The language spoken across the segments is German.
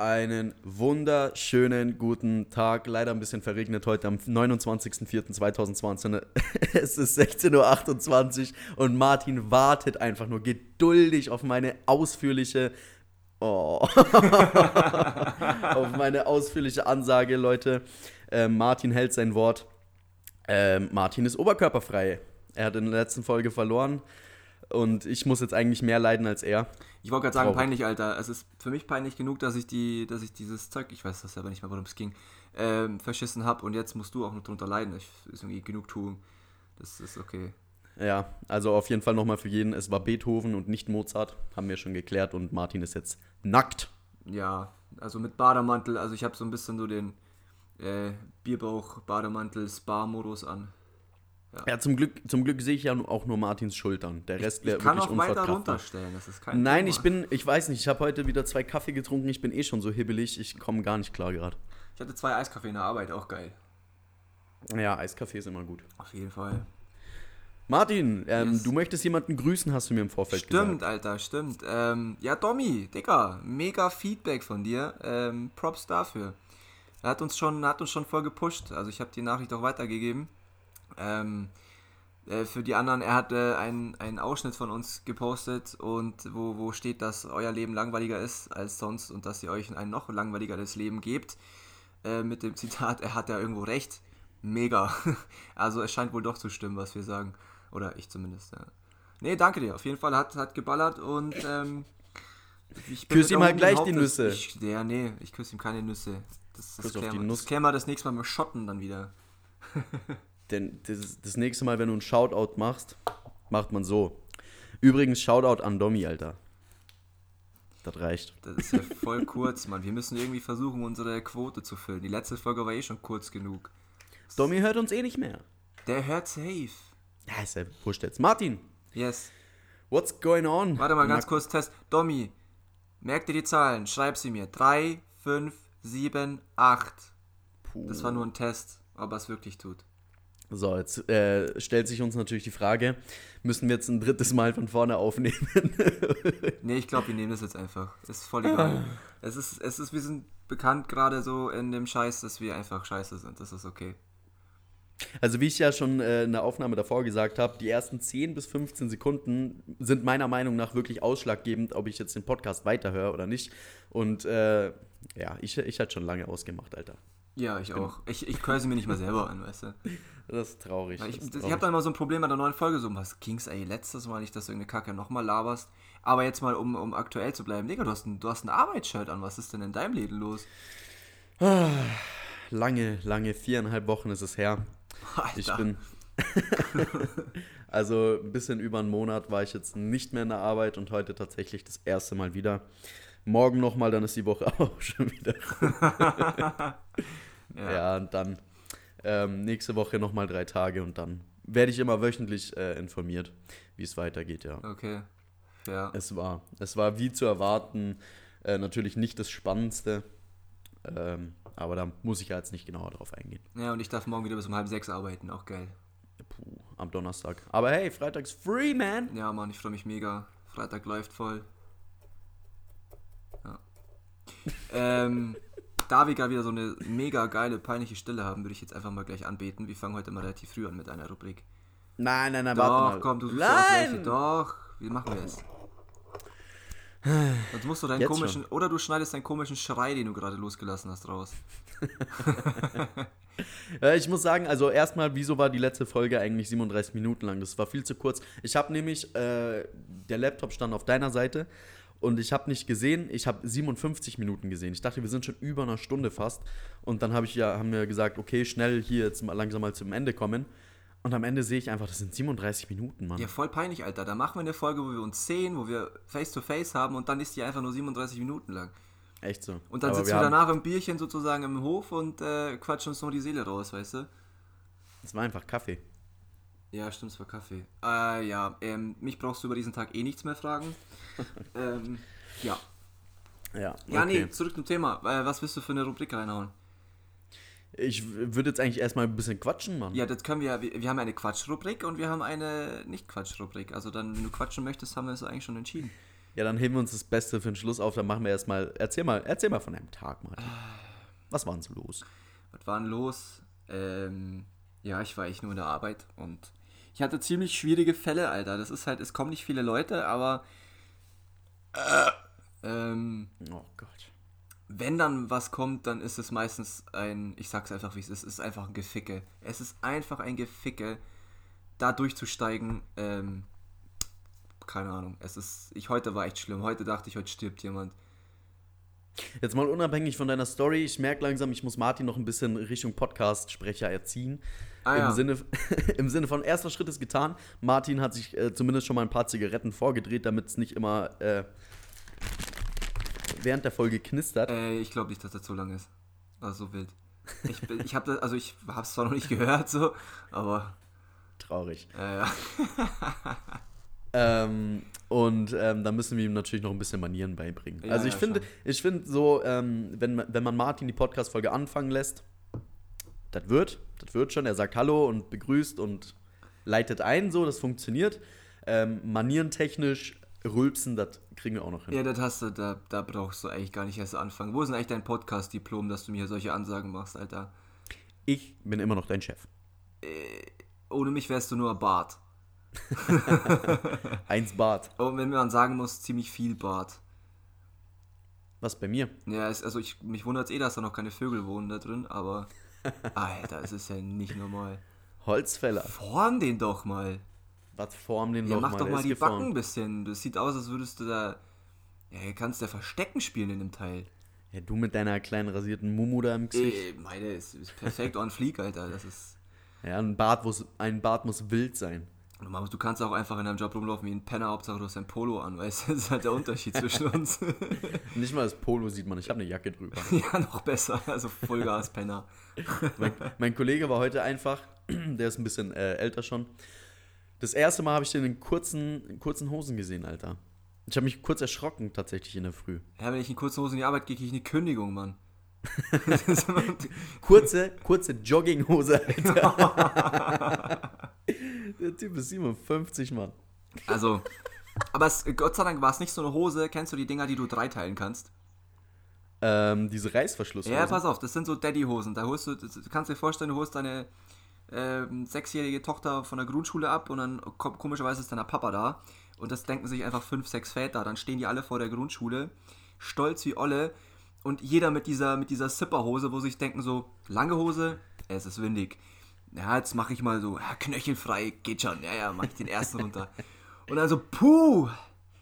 Einen wunderschönen guten Tag. Leider ein bisschen verregnet heute am 29.04.2020. Es ist 16.28 Uhr und Martin wartet einfach nur geduldig auf meine ausführliche. Oh. auf meine ausführliche Ansage, Leute. Äh, Martin hält sein Wort. Äh, Martin ist oberkörperfrei. Er hat in der letzten Folge verloren. Und ich muss jetzt eigentlich mehr leiden als er. Ich wollte gerade sagen, Traurig. peinlich, Alter. Es ist für mich peinlich genug, dass ich die, dass ich dieses Zeug, ich weiß das aber nicht mehr, worum es ging, ähm, verschissen habe und jetzt musst du auch noch drunter leiden. Ich ist irgendwie genug tun. Das ist okay. Ja, also auf jeden Fall nochmal für jeden, es war Beethoven und nicht Mozart, haben wir schon geklärt und Martin ist jetzt nackt. Ja, also mit Bademantel, also ich habe so ein bisschen so den äh, Bierbauch-Bademantel-Spa-Modus an. Ja. ja, zum Glück, zum Glück sehe ich ja auch nur Martins Schultern. Der Rest wäre wirklich unverkraftbar. Ich kann auch weiter runterstellen, das ist kein Nein, Thema. ich bin, ich weiß nicht, ich habe heute wieder zwei Kaffee getrunken, ich bin eh schon so hibbelig, ich komme gar nicht klar gerade. Ich hatte zwei Eiskaffee in der Arbeit, auch geil. Ja, Eiskaffee ist immer gut. Auf jeden Fall. Martin, ähm, yes. du möchtest jemanden grüßen, hast du mir im Vorfeld stimmt, gesagt. Stimmt, Alter, stimmt. Ähm, ja, Domi, Digga, mega Feedback von dir. Ähm, Props dafür. Er hat uns schon, hat uns schon voll gepusht. Also ich habe die Nachricht auch weitergegeben. Ähm, äh, für die anderen, er hat äh, einen, einen Ausschnitt von uns gepostet und wo, wo steht, dass euer Leben langweiliger ist als sonst und dass ihr euch ein noch langweiligeres Leben gebt. Äh, mit dem Zitat, er hat ja irgendwo recht. Mega. also es scheint wohl doch zu stimmen, was wir sagen. Oder ich zumindest. Ja. Nee, danke dir. Auf jeden Fall hat, hat geballert und ähm, ich küsse ihm halt gleich die Nüsse. Ich, ja, nee, ich küsse ihm keine Nüsse. Das, das, das klären wir das nächste Mal mit Schotten dann wieder. Denn das, das nächste Mal, wenn du einen Shoutout machst, macht man so. Übrigens, Shoutout an Domi, Alter. Das reicht. Das ist ja voll kurz, Mann. Wir müssen irgendwie versuchen, unsere Quote zu füllen. Die letzte Folge war eh schon kurz genug. Domi hört uns eh nicht mehr. Der hört safe. Ja, ist ja wurscht jetzt. Martin. Yes. What's going on? Warte mal, ganz kurz Test. Domi, merk dir die Zahlen. Schreib sie mir. 3, 5, 7, 8. Puh. Das war nur ein Test, ob er es wirklich tut. So, jetzt äh, stellt sich uns natürlich die Frage, müssen wir jetzt ein drittes Mal von vorne aufnehmen? nee, ich glaube, wir nehmen das jetzt einfach. ist voll egal. es, ist, es ist, wir sind bekannt gerade so in dem Scheiß, dass wir einfach scheiße sind. Das ist okay. Also wie ich ja schon äh, in der Aufnahme davor gesagt habe, die ersten 10 bis 15 Sekunden sind meiner Meinung nach wirklich ausschlaggebend, ob ich jetzt den Podcast weiterhöre oder nicht. Und äh, ja, ich, ich hatte schon lange ausgemacht, Alter. Ja, ich, ich auch. Ich, ich sie mir nicht mal selber an, weißt du. Das ist traurig. ich, ich habe da immer so ein Problem bei der neuen Folge, so was Kings, ey, letztes Mal nicht, dass du irgendeine Kacke nochmal laberst. Aber jetzt mal, um, um aktuell zu bleiben, Digga, du hast ein, du hast ein Arbeitsshirt an, was ist denn in deinem Leben los? lange, lange, viereinhalb Wochen ist es her. Alter. Ich bin. also ein bisschen über einen Monat war ich jetzt nicht mehr in der Arbeit und heute tatsächlich das erste Mal wieder. Morgen nochmal, dann ist die Woche auch schon wieder. Ja. ja, und dann ähm, nächste Woche nochmal drei Tage und dann werde ich immer wöchentlich äh, informiert, wie es weitergeht, ja. Okay. Ja. Es war, es war wie zu erwarten, äh, natürlich nicht das Spannendste. Ähm, aber da muss ich ja jetzt nicht genauer drauf eingehen. Ja, und ich darf morgen wieder bis um halb sechs arbeiten, auch geil. Puh, am Donnerstag. Aber hey, Freitags free, man! Ja, Mann, ich freue mich mega. Freitag läuft voll. Ja. ähm, da wir gerade wieder so eine mega geile, peinliche Stille haben, würde ich jetzt einfach mal gleich anbeten. Wir fangen heute mal relativ früh an mit einer Rubrik. Nein, nein, nein, Doch, warte mal. komm, du suchst Nein! Doch, wie machen wir es? Sonst musst du deinen Jetzt komischen, schon. oder du schneidest deinen komischen Schrei, den du gerade losgelassen hast, raus. ja, ich muss sagen, also erstmal, wieso war die letzte Folge eigentlich 37 Minuten lang? Das war viel zu kurz. Ich habe nämlich, äh, der Laptop stand auf deiner Seite und ich habe nicht gesehen, ich habe 57 Minuten gesehen. Ich dachte, wir sind schon über einer Stunde fast. Und dann habe ich ja, haben wir gesagt, okay, schnell hier jetzt mal langsam mal zum Ende kommen. Und am Ende sehe ich einfach, das sind 37 Minuten, Mann. Ja, voll peinlich, Alter. Da machen wir eine Folge, wo wir uns sehen, wo wir Face-to-Face -face haben und dann ist die einfach nur 37 Minuten lang. Echt so. Und dann Aber sitzen wir, wir danach im Bierchen sozusagen im Hof und äh, quatschen uns nur die Seele raus, weißt du? Das war einfach Kaffee. Ja, stimmt, es war Kaffee. Äh, ja, ähm, mich brauchst du über diesen Tag eh nichts mehr fragen. ähm, ja. Ja, okay. ja, nee, zurück zum Thema. Äh, was willst du für eine Rubrik reinhauen? Ich würde jetzt eigentlich erstmal ein bisschen quatschen, Mann. Ja, das können wir. Wir, wir haben eine Quatsch-Rubrik und wir haben eine Nicht-Quatsch-Rubrik. Also dann, wenn du quatschen möchtest, haben wir es eigentlich schon entschieden. Ja, dann heben wir uns das Beste für den Schluss auf. Dann machen wir erstmal. Erzähl mal, erzähl mal von einem Tag, Martin. Was war denn so los? Was war denn los? Ähm, ja, ich war echt nur in der Arbeit und ich hatte ziemlich schwierige Fälle, Alter. Das ist halt, es kommen nicht viele Leute, aber äh, ähm, Oh Gott. wenn dann was kommt, dann ist es meistens ein, ich sag's einfach wie es ist, es ist einfach ein Geficke. Es ist einfach ein Geficke, da durchzusteigen. Ähm, keine Ahnung. Es ist, ich heute war echt schlimm. Heute dachte ich, heute stirbt jemand. Jetzt mal unabhängig von deiner Story, ich merke langsam, ich muss Martin noch ein bisschen Richtung Podcast-Sprecher erziehen. Ah, Im, ja. Sinne, Im Sinne von erster Schritt ist getan. Martin hat sich äh, zumindest schon mal ein paar Zigaretten vorgedreht, damit es nicht immer äh, während der Folge knistert. Äh, ich glaube nicht, dass das so lang ist. Also so wild. Ich, bin- ich habe also ich habe es zwar noch nicht gehört, so, aber Traurig. äh, ja. Ähm, und ähm, da müssen wir ihm natürlich noch ein bisschen Manieren beibringen. Ja, also ich ja, finde, ich finde so, ähm, wenn, man- wenn man Martin die Podcast-Folge anfangen lässt, das wird, das wird schon. Er sagt Hallo und begrüßt und leitet ein, so, das funktioniert. Ähm, manierentechnisch rülpsen, das kriegen wir auch noch hin. ja, das hast du, da, da brauchst du eigentlich gar nicht erst anfangen. Wo ist denn eigentlich dein Podcast-Diplom, dass du mir solche Ansagen machst, Alter? Ich bin immer noch dein Chef. Ohne mich wärst du nur Bart. Eins Bart. Und wenn man sagen muss, ziemlich viel Bart. Was bei mir? Ja, es, also ich, mich wundert es eh, dass da noch keine Vögel wohnen da drin, aber Alter, es ist ja nicht normal. Holzfäller. Form den doch mal. Was form den Ja, Loch mach doch mal die geformt. Backen ein bisschen. Das sieht aus, als würdest du da. Ja, kannst du ja Verstecken spielen in dem Teil. Ja, du mit deiner kleinen rasierten Mumu da im Gesicht. Äh, meine, ist, ist perfekt on fleek, Alter. Das ist. Ja, ein Bart, ein Bart muss wild sein. Du, kannst auch einfach in deinem Job rumlaufen wie ein Penner, Hauptsache du hast ein Polo an, weißt du? Das ist halt der Unterschied zwischen uns. Nicht mal das Polo sieht man, ich habe eine Jacke drüber. ja, noch besser. Also Vollgas-Penner. mein, mein Kollege war heute einfach, der ist ein bisschen äh, älter schon. Das erste Mal habe ich den in kurzen, in kurzen Hosen gesehen, Alter. Ich habe mich kurz erschrocken, tatsächlich in der Früh. Ja, wenn ich in kurzen Hosen in die Arbeit gehe, kriege ich eine Kündigung, Mann. Kurze, kurze Jogginghose, Alter. der Typ ist 57, Mann. Also, aber es, Gott sei Dank war es nicht so eine Hose. Kennst du die Dinger, die du dreiteilen kannst? Ähm, diese Reißverschlusshose. Ja, pass auf, das sind so Daddy-Hosen. Da holst du, du kannst dir vorstellen, du holst deine ähm, sechsjährige Tochter von der Grundschule ab und dann kommt komischerweise ist dann der Papa da und das denken sich einfach fünf, sechs Väter. Dann stehen die alle vor der Grundschule, stolz wie Olle und jeder mit dieser, mit dieser Zipperhose, wo sich denken so, lange Hose, es ist windig. Ja, jetzt mache ich mal so, ja, knöchelfrei, geht schon. Ja, ja, mach ich den ersten runter. Und dann so, puh,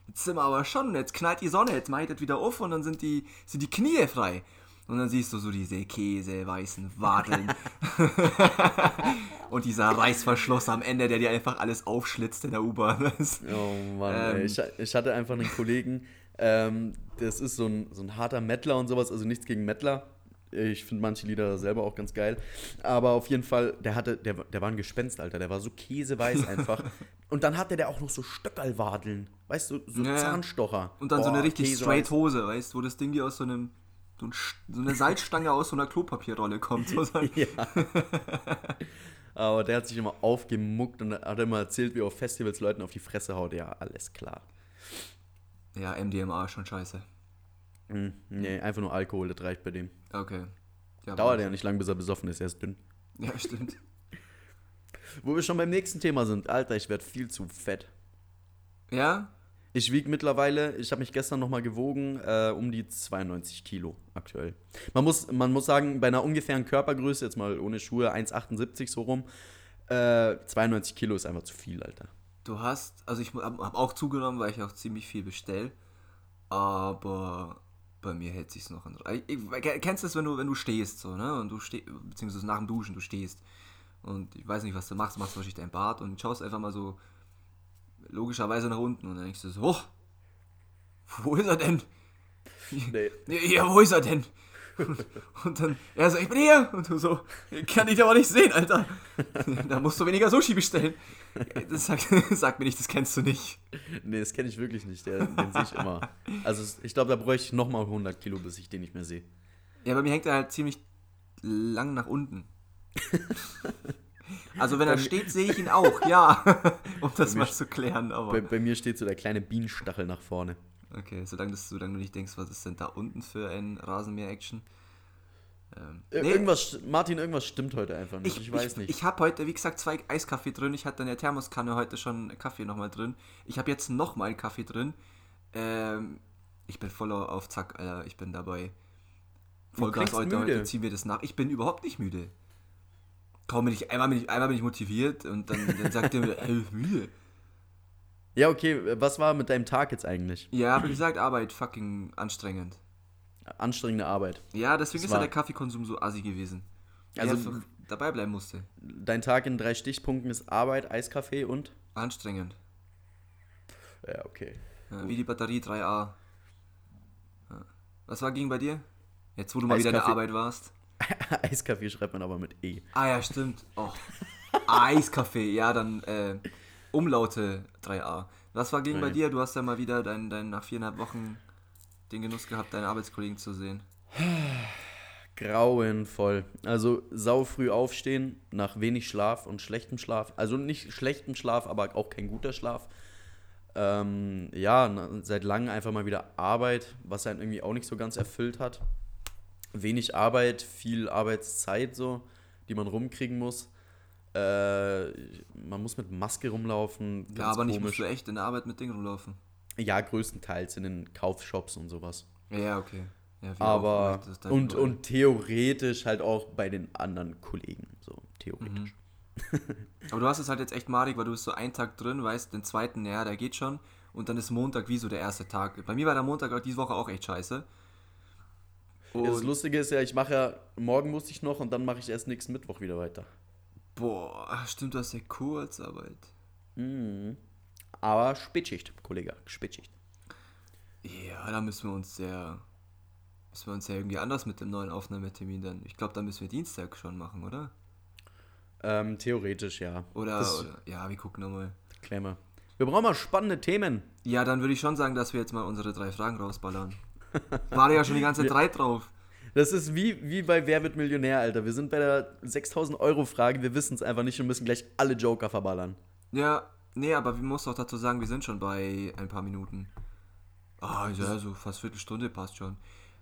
jetzt sind wir aber schon, jetzt knallt die Sonne, jetzt mache ich das wieder auf und dann sind die, sind die Knie frei. Und dann siehst du so diese käseweißen Wadeln. und dieser Reißverschluss am Ende, der dir einfach alles aufschlitzt in der U-Bahn. Oh Mann, Ähm. Ich, ich hatte einfach einen Kollegen, ähm, das ist so ein, so ein harter Mettler und sowas, also nichts gegen Mettler. Ich finde manche Lieder selber auch ganz geil. Aber auf jeden Fall, der hatte, der, der war ein Gespenst, Alter. Der war so käseweiß einfach. und dann hatte der auch noch so Stöckerlwadeln. Weißt du, so Ja. Zahnstocher. Und dann so Boah, eine richtig käseweiß. straight Hose, weißt du, wo das Ding dir aus so einem, so, so eine Salzstange aus so einer Klopapierrolle kommt. So Ja. Aber der hat sich immer aufgemuckt und hat immer erzählt, wie er auf Festivals Leuten auf die Fresse haut. Ja, alles klar. ja, MDMA ist schon scheiße. Mhm. Nee, einfach nur Alkohol, das reicht bei dem. Okay. Ja, Dauert ja nicht lang, bis er besoffen ist, er ist dünn. Ja, stimmt. Wo wir schon beim nächsten Thema sind. Alter, ich werde viel zu fett. Ja? Ich wiege mittlerweile, ich habe mich gestern nochmal gewogen, äh, um die 92 Kilo aktuell. Man muss, man muss sagen, bei einer ungefähren Körpergröße, jetzt mal ohne Schuhe, 1,78 so rum, äh, 92 Kilo ist einfach zu viel, Alter. Du hast, also ich habe hab auch zugenommen, weil ich auch ziemlich viel bestell. Aber bei mir hält sich's noch an. Ich, ich, kennst du das, wenn du, wenn du stehst, so, ne? Und du stehst, beziehungsweise nach dem Duschen, du stehst. Und ich weiß nicht, was du machst, machst wahrscheinlich dein Bart und schaust einfach mal so logischerweise nach unten und dann denkst du so, oh, wo ist er denn? Nee. Ja, wo ist er denn? Und dann, er so, ich bin hier. Und du so, kann ich aber nicht sehen, Alter. Da musst du weniger Sushi bestellen. Das sagt, sag mir nicht, das kennst du nicht. Nee, das kenne ich wirklich nicht. Der, den sehe ich immer. Also ich glaube, da bräuchte ich nochmal 100 Kilo, bis ich den nicht mehr sehe. Ja, bei mir hängt er halt ziemlich lang nach unten. Also wenn er steht, sehe ich ihn auch, ja. Um das mal zu klären, aber. Bei, bei mir steht so der kleine Bienenstachel nach vorne. Okay, solange, das, solange du nicht denkst, was ist denn da unten für ein Rasenmäher-Action? Ähm, Ir- nee, Irgendwas, Martin, irgendwas stimmt heute einfach nicht. Ich, weiß nicht. Ich habe heute, wie gesagt, zwei Eiskaffee drin. Ich hatte in der Thermoskanne heute schon Kaffee nochmal drin. Ich habe jetzt nochmal Kaffee drin. Ähm, ich bin voll auf Zack, Alter. Ich bin dabei. Vollgas klingst heute, müde. heute ziehen wir das nach. Ich bin überhaupt nicht müde. Kaum bin ich, einmal bin ich, einmal bin ich motiviert und dann, dann sagt er mir, ey, müde. Ja, okay, was war mit deinem Tag jetzt eigentlich? Ja, wie gesagt, Arbeit fucking anstrengend. Anstrengende Arbeit. Ja, deswegen Das ist ja der Kaffeekonsum so assi gewesen. Also- einfach dabei bleiben musste. Dein Tag in drei Stichpunkten ist Arbeit, Eiskaffee und? Anstrengend. Ja, okay. Ja, wie die Batterie 3A. Ja. Was war ging bei dir? Jetzt, wo du mal wieder in der Eiskaffee. Arbeit warst. Eiskaffee schreibt man aber mit E. Ah ja, stimmt. Oh. Eiskaffee, ja, dann äh, Umlaute 3A. Was war ging bei Ja. dir? Du hast ja mal wieder dein, dein, nach viereinhalb Wochen den Genuss gehabt, deine Arbeitskollegen zu sehen. Grauenvoll. Also sau früh aufstehen, nach wenig Schlaf und schlechtem Schlaf. Also nicht schlechtem Schlaf, aber auch kein guter Schlaf. Ähm, ja, seit langem einfach mal wieder Arbeit, was einen irgendwie auch nicht so ganz erfüllt hat. Wenig Arbeit, viel Arbeitszeit so, die man rumkriegen muss. Äh, man muss mit Maske rumlaufen. Ja, ganz aber nicht komisch. musst du echt in der Arbeit mit Dingen rumlaufen. Ja, größtenteils in den Kaufshops und sowas. Ja, ja, okay. Ja, Aber und, überall. und theoretisch halt auch bei den anderen Kollegen. So, theoretisch. Aber du hast es halt jetzt echt madig, weil du bist so einen Tag drin, weißt, den zweiten, ja, der geht schon. Und dann ist Montag wie so der erste Tag. Bei mir war der Montag auch diese Woche auch echt scheiße. Ja, das Und, Lustige ist ja, ich mache ja, morgen muss ich noch und dann mache ich erst nächsten Mittwoch wieder weiter. Boah, stimmt, das ist ja Kurzarbeit. Mhm. Aber Spätschicht, Kollege, Spätschicht. Ja, da müssen wir uns sehr. Müssen wir uns ja irgendwie anders mit dem neuen Aufnahmetermin dann. Ich glaube, da müssen wir Dienstag schon machen, oder? Ähm, theoretisch, ja. Oder, oder ja, wir gucken nochmal. wir. Wir brauchen mal spannende Themen. Ja, dann würde ich schon sagen, dass wir jetzt mal unsere drei Fragen rausballern. War ja schon die ganze Zeit drei drauf. Das ist wie, wie bei Wer wird Millionär, Alter. Wir sind bei der 6000 Euro Frage, wir wissen es einfach nicht und müssen gleich alle Joker verballern. Ja, nee, aber wir muss auch dazu sagen, wir sind schon bei ein paar Minuten. Ah, ja, so fast Viertelstunde passt schon.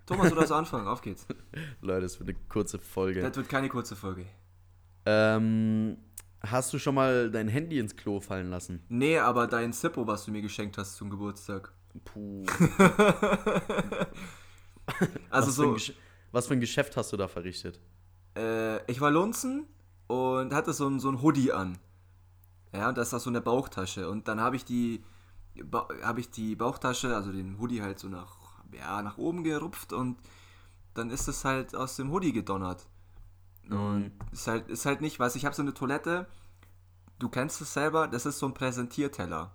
Thomas, du darfst anfangen, auf geht's. Leute, das wird eine kurze Folge. Das wird keine kurze Folge. Ähm, hast du schon mal dein Handy ins Klo fallen lassen? Nee, aber dein Zippo, was du mir geschenkt hast zum Geburtstag. Puh. Also was, so, was für ein Geschäft hast du da verrichtet? äh, ich war Lunzen und hatte so ein, so ein Hoodie an. Ja, und da ist auch so eine Bauchtasche. Und dann habe ich die ba habe ich die Bauchtasche, also den Hoodie halt so nach, ja, nach oben gerupft und dann ist es halt aus dem Hoodie gedonnert. Und ist halt, ist halt nicht, weißt ich habe so eine Toilette, du kennst es selber, das ist so ein Präsentierteller.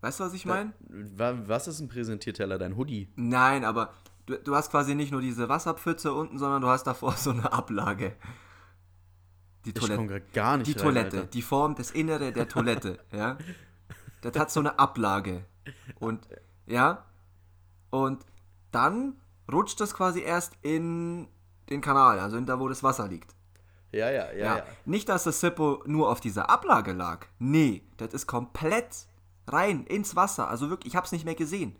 Weißt du, was ich meine? Wa- Was ist ein Präsentierteller, dein Hoodie? Nein, aber du, du hast quasi nicht nur diese Wasserpfütze unten, sondern du hast davor so eine Ablage. Die Toilette. gar nicht Die rein, Toilette, Alter. die Form, das Innere der Toilette, ja. Das hat so eine Ablage. Und, ja. Und dann rutscht das quasi erst in den Kanal, also in da, wo das Wasser liegt. Ja, ja, ja, Ja. ja. Nicht, dass das Zippo nur auf dieser Ablage lag. Nee, das ist komplett rein ins Wasser. Also wirklich, ich hab's nicht mehr gesehen.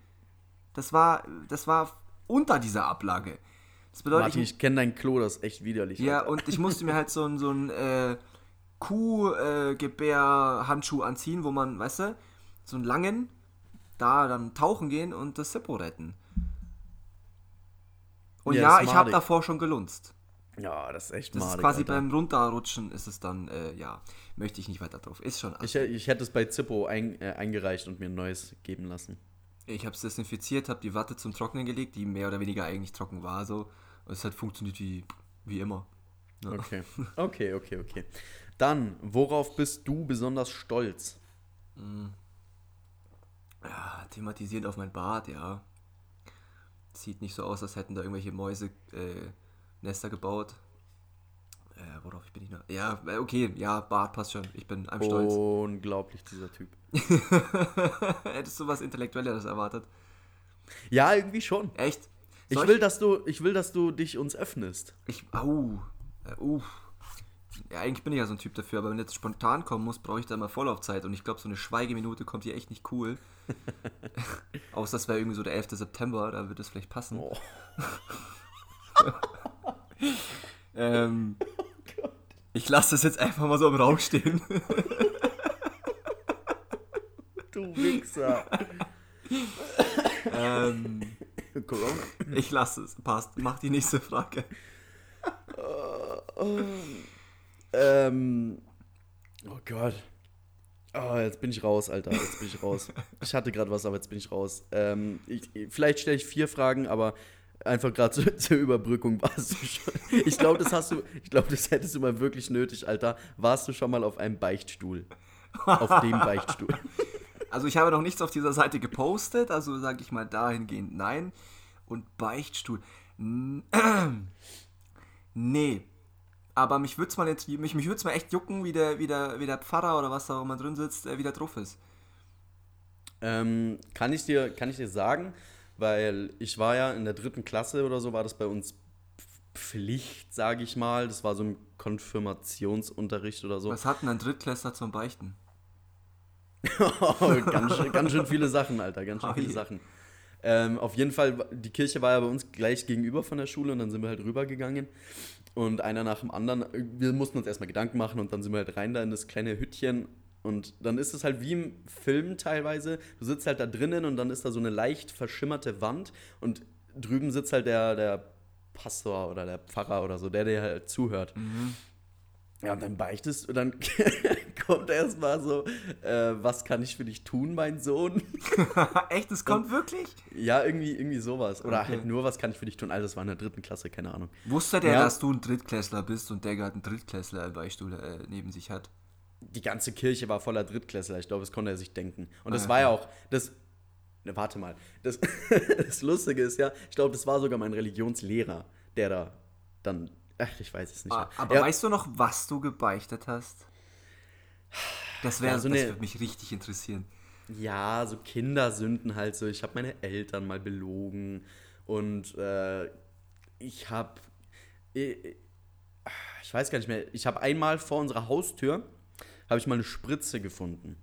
Das war, das war unter dieser Ablage. Das bedeutet, Martin, ich, ich kenne dein Klo, das ist echt widerlich. ja, Alter. und ich musste mir halt so einen so einen, äh, Kuh-Gebär-Handschuh anziehen, wo man, weißt du, so einen langen, da dann tauchen gehen und das Zippo retten. Und Ja, ja, ich habe davor schon gelunzt. ja, das ist echt Das madig, ist quasi Alter. beim Runterrutschen ist es dann, äh, ja, möchte ich nicht weiter drauf. Ist schon. Ich, ich hätte es bei Zippo ein, äh, eingereicht und mir ein neues geben lassen. Ich habe es desinfiziert, habe die Watte zum Trocknen gelegt, die mehr oder weniger eigentlich trocken war, so. Und es hat funktioniert wie, wie immer. Ja. Okay. Okay, okay, okay. Dann, worauf bist du besonders stolz? Ja, thematisiert auf mein Bad, ja. Sieht nicht so aus, als hätten da irgendwelche Mäuse äh, Nester gebaut. Äh, worauf bin ich noch? Ja, äh, okay, ja, Bad passt schon. Ich bin I'm stolz. Unglaublich, dieser Typ. Hättest du was Intellektuelleres erwartet? Ja, irgendwie schon. Echt? Ich Soll will, dass du, ich will, dass du dich uns öffnest. Ich, au, äh, uff. Ja, eigentlich bin ich ja so ein Typ dafür, aber wenn jetzt spontan kommen muss, brauche ich da mal Vorlaufzeit und ich glaube, so eine Schweigeminute kommt hier echt nicht cool. Außer das wäre irgendwie so der 11. September, da würde es vielleicht passen. Oh. ähm, ich lasse das jetzt einfach mal so im Raum stehen. Du Wichser. ähm, Corona. ich lasse es, passt. Mach die nächste Frage. Ähm. Oh Gott. Oh, jetzt bin ich raus, Alter. Jetzt bin ich raus. Ich hatte gerade was, aber jetzt bin ich raus. Ähm, ich, vielleicht stelle ich vier Fragen, aber einfach gerade zur, zur Überbrückung warst du schon. Ich glaube, das hast du. Ich glaube, das hättest du mal wirklich nötig, Alter. Warst du schon mal auf einem Beichtstuhl? Auf dem Beichtstuhl. Also ich habe noch nichts auf dieser Seite gepostet, also sage ich mal dahingehend nein. Und Beichtstuhl. Nee. Aber mich würde es mal, jetzt- mich, mich würd's mal echt jucken, wie der, wie, der, wie der Pfarrer oder was da auch immer drin sitzt, äh, wie der drauf ist. Ähm, kann, ich dir, kann ich dir sagen, weil ich war ja in der dritten Klasse oder so, war das bei uns Pflicht, sage ich mal. Das war so ein Konfirmationsunterricht oder so. Was hat denn ein Drittklässler zum Beichten? Oh, ganz, schön- ganz schön viele Sachen, Alter, ganz schön Oh viele je. Sachen. Ähm, auf jeden Fall, die Kirche war ja bei uns gleich gegenüber von der Schule und dann sind wir halt rübergegangen. Und einer nach dem anderen, wir mussten uns erstmal Gedanken machen und dann sind wir halt rein da in das kleine Hüttchen. Und dann ist es halt wie im Film teilweise. Du sitzt halt da drinnen und dann ist da so eine leicht verschimmerte Wand und drüben sitzt halt der, der Pastor oder der Pfarrer oder so, der dir halt zuhört. Ja, und dann beichtest und dann kommt erstmal so, äh, was kann ich für dich tun, mein Sohn? echt, es kommt wirklich? Ja, irgendwie, irgendwie sowas. Oder Okay. halt nur, was kann ich für dich tun? Alter, das war in der dritten Klasse, keine Ahnung. Wusste der, Ja. dass du ein Drittklässler bist und der gerade einen Drittklässler im Beichtstuhl äh, neben sich hat? Die ganze Kirche war voller Drittklässler, ich glaube, das konnte er sich denken. Und das Ah, war ja auch, das, ne, warte mal, das, das Lustige ist ja, ich glaube, das war sogar mein Religionslehrer, der da dann, ach, ich weiß es nicht. Ah, aber ja, weißt du noch, was du gebeichtet hast? Das wäre, Ja, so das eine- würde mich richtig interessieren. Ja, so Kindersünden halt so. Ich habe meine Eltern mal belogen und äh, ich habe, ich, ich weiß gar nicht mehr, ich habe einmal vor unserer Haustür, habe ich mal eine Spritze gefunden.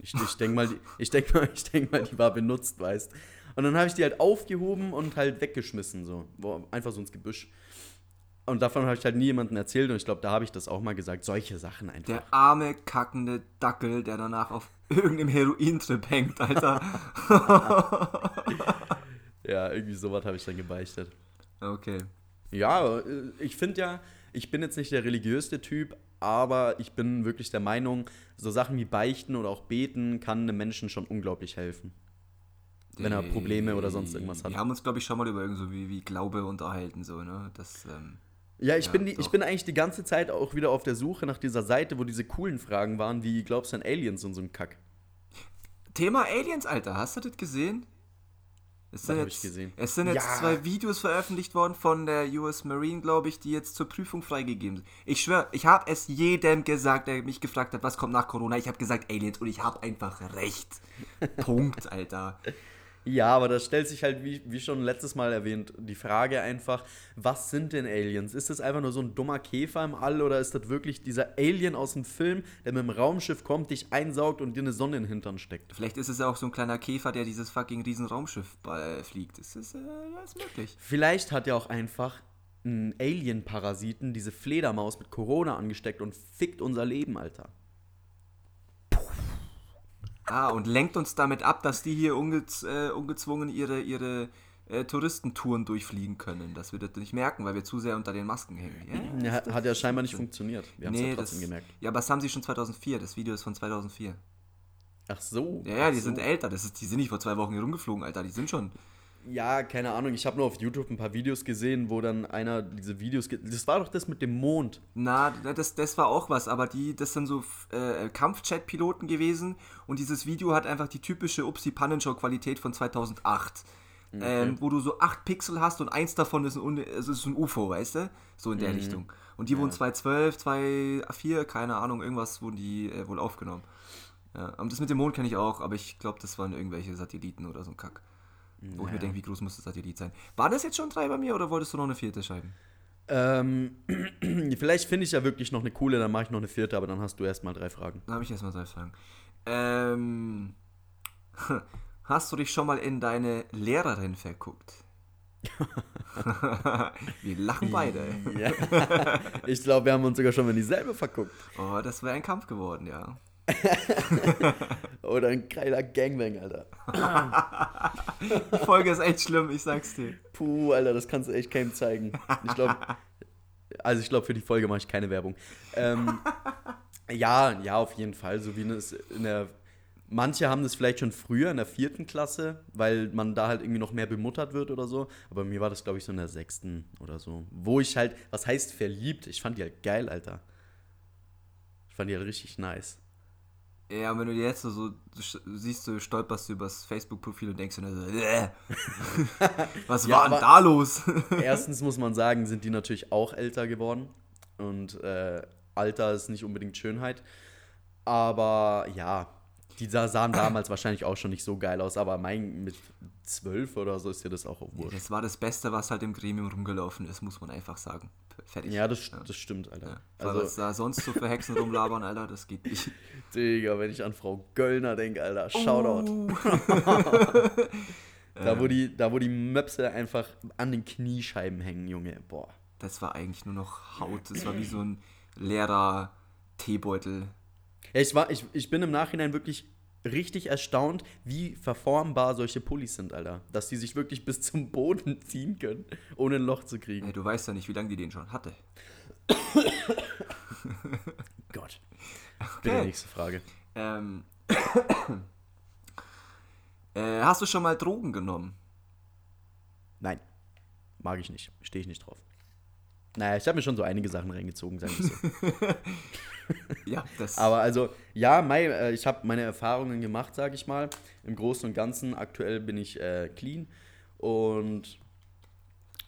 Ich, ich denke mal, ich denk mal, ich denk mal, die war benutzt, weißt. Und dann habe ich die halt aufgehoben und halt weggeschmissen, so. Wo, einfach so ins Gebüsch. Und davon habe ich halt nie jemandem erzählt und ich glaube, da habe ich das auch mal gesagt. Solche Sachen einfach. Der arme, kackende Dackel, der danach auf irgendeinem Herointrip hängt, Alter. Ja, irgendwie sowas habe ich dann gebeichtet. Okay. Ja, äh, ich finde ja, ich bin jetzt nicht der religiöste Typ, aber ich bin wirklich der Meinung, so Sachen wie Beichten oder auch Beten kann einem Menschen schon unglaublich helfen. Wenn er Probleme oder sonst irgendwas hat. Wir haben uns, glaube ich, schon mal über irgendwie so wie, wie Glaube unterhalten, so, ne? Das, ähm, Ja, ich, Ja, bin die, ich bin eigentlich die ganze Zeit auch wieder auf der Suche nach dieser Seite, wo diese coolen Fragen waren, wie glaubst du an Aliens und so ein Kack. Thema Aliens, Alter, hast du das gesehen? Es sind, jetzt, ich gesehen? es sind jetzt Ja. zwei Videos veröffentlicht worden von der US Marine, glaube ich, die jetzt zur Prüfung freigegeben sind. Ich schwöre, ich habe es jedem gesagt, der mich gefragt hat, was kommt nach Corona. Ich habe gesagt Aliens und ich habe einfach recht. Punkt, Alter. Ja, aber da stellt sich halt, wie, wie schon letztes Mal erwähnt, die Frage einfach, was sind denn Aliens? Ist das einfach nur so ein dummer Käfer im All oder ist das wirklich dieser Alien aus dem Film, der mit dem Raumschiff kommt, dich einsaugt und dir eine Sonne in den Hintern steckt? Vielleicht ist es ja auch so ein kleiner Käfer, der dieses fucking riesen Raumschiff äh, fliegt. Das ist, äh, ja, ist möglich. Vielleicht hat ja auch einfach ein Alien-Parasiten diese Fledermaus mit Corona angesteckt und fickt unser Leben, Alter. Ah, und lenkt uns damit ab, dass die hier ungez äh, ungezwungen ihre, ihre äh, Touristentouren durchfliegen können. Dass wir das nicht merken, weil wir zu sehr unter den Masken hängen. Ja, Ja, hat ja scheinbar nicht funktioniert. Wir haben es ja das, trotzdem gemerkt. ja, aber das haben sie schon 2004. Das Video ist von 2004. Ach so. Ja, ja, die so. sind älter. Das ist, die sind nicht vor zwei Wochen hier rumgeflogen, Alter. Die sind schon. Ja, keine Ahnung. Ich habe nur auf YouTube ein paar Videos gesehen, wo dann einer diese Videos. Das war doch das mit dem Mond. Na, das, das war auch was, aber die, das sind so äh, Kampfjet-Piloten gewesen und dieses Video hat einfach die typische Upsi-Pannenshow-Qualität von 2008. Ähm, wo du so 8 Pixel hast und eins davon ist ein, ist ein UFO, weißt du? So in der Richtung. Und die wurden 2012, 2004, keine Ahnung, irgendwas wurden die äh, wohl aufgenommen. Ja, und das mit dem Mond kenne ich auch, aber ich glaube, das waren irgendwelche Satelliten oder so ein Kack. Wo ich mir denke, wie groß muss das Satellit sein? War das jetzt schon drei bei mir oder wolltest du noch eine vierte schreiben? Ähm, vielleicht finde ich ja wirklich noch eine coole, dann mache ich noch eine vierte, aber dann hast du erstmal drei Fragen. Dann habe ich erstmal drei Fragen. Ähm, hast du dich schon mal in deine Lehrerin verguckt? wir lachen beide. Ja. Ich glaube, wir haben uns sogar schon in dieselbe verguckt. Oh, das wäre ein Kampf geworden, ja. Oder ein geiler Gangbang, Alter. Die Folge ist echt schlimm, ich sag's dir. Puh, Alter, das kannst du echt keinem zeigen. Ich glaube, also ich glaube, für die Folge mache ich keine Werbung. Ähm, ja, ja, auf jeden Fall. So wie es in der. Manche haben das vielleicht schon früher in der vierten Klasse, weil man da halt irgendwie noch mehr bemuttert wird oder so. Aber mir war das, glaube ich, so in der sechsten oder so. Wo ich halt, was heißt verliebt? Ich fand die halt geil, Alter. Ich fand die halt richtig nice. Ja, und wenn du jetzt so, so siehst, du stolperst du übers Facebook-Profil und denkst dir so, äh, was Ja, war denn da los? Erstens muss man sagen, sind die natürlich auch älter geworden. Und äh, Alter ist nicht unbedingt Schönheit. Aber ja, die sah- sahen damals wahrscheinlich auch schon nicht so geil aus. Aber mein, mit zwölf oder so ist dir das auch wurscht. Das war das Beste, was halt im Gremium rumgelaufen ist, muss man einfach sagen. Fertig. Ja, das, das stimmt, Alter. Ja. Also, was da sonst so für Hexen rumlabern, Alter, das geht nicht. Digga, wenn ich an Frau Göllner denke, Alter, Shoutout. Da, wo die, da, wo die Möpse einfach an den Kniescheiben hängen, Junge. Boah. Das war eigentlich nur noch Haut. Das war wie so ein leerer Teebeutel. Ich, war, ich, ich bin im Nachhinein wirklich richtig erstaunt, wie verformbar solche Pullis sind, Alter. Dass die sich wirklich bis zum Boden ziehen können, ohne ein Loch zu kriegen. Ey, du weißt ja nicht, wie lange die den schon hatte. Gott. Bitte nächste Frage. Ähm, äh, hast du schon mal Drogen genommen? Nein. Mag ich nicht. Stehe ich nicht drauf. Naja, ich habe mir schon so einige Sachen reingezogen, sagen wir so. Ja, das. Aber also, ja, Mai, äh, ich habe meine Erfahrungen gemacht, sage ich mal. Im Großen und Ganzen, aktuell bin ich äh, clean. Und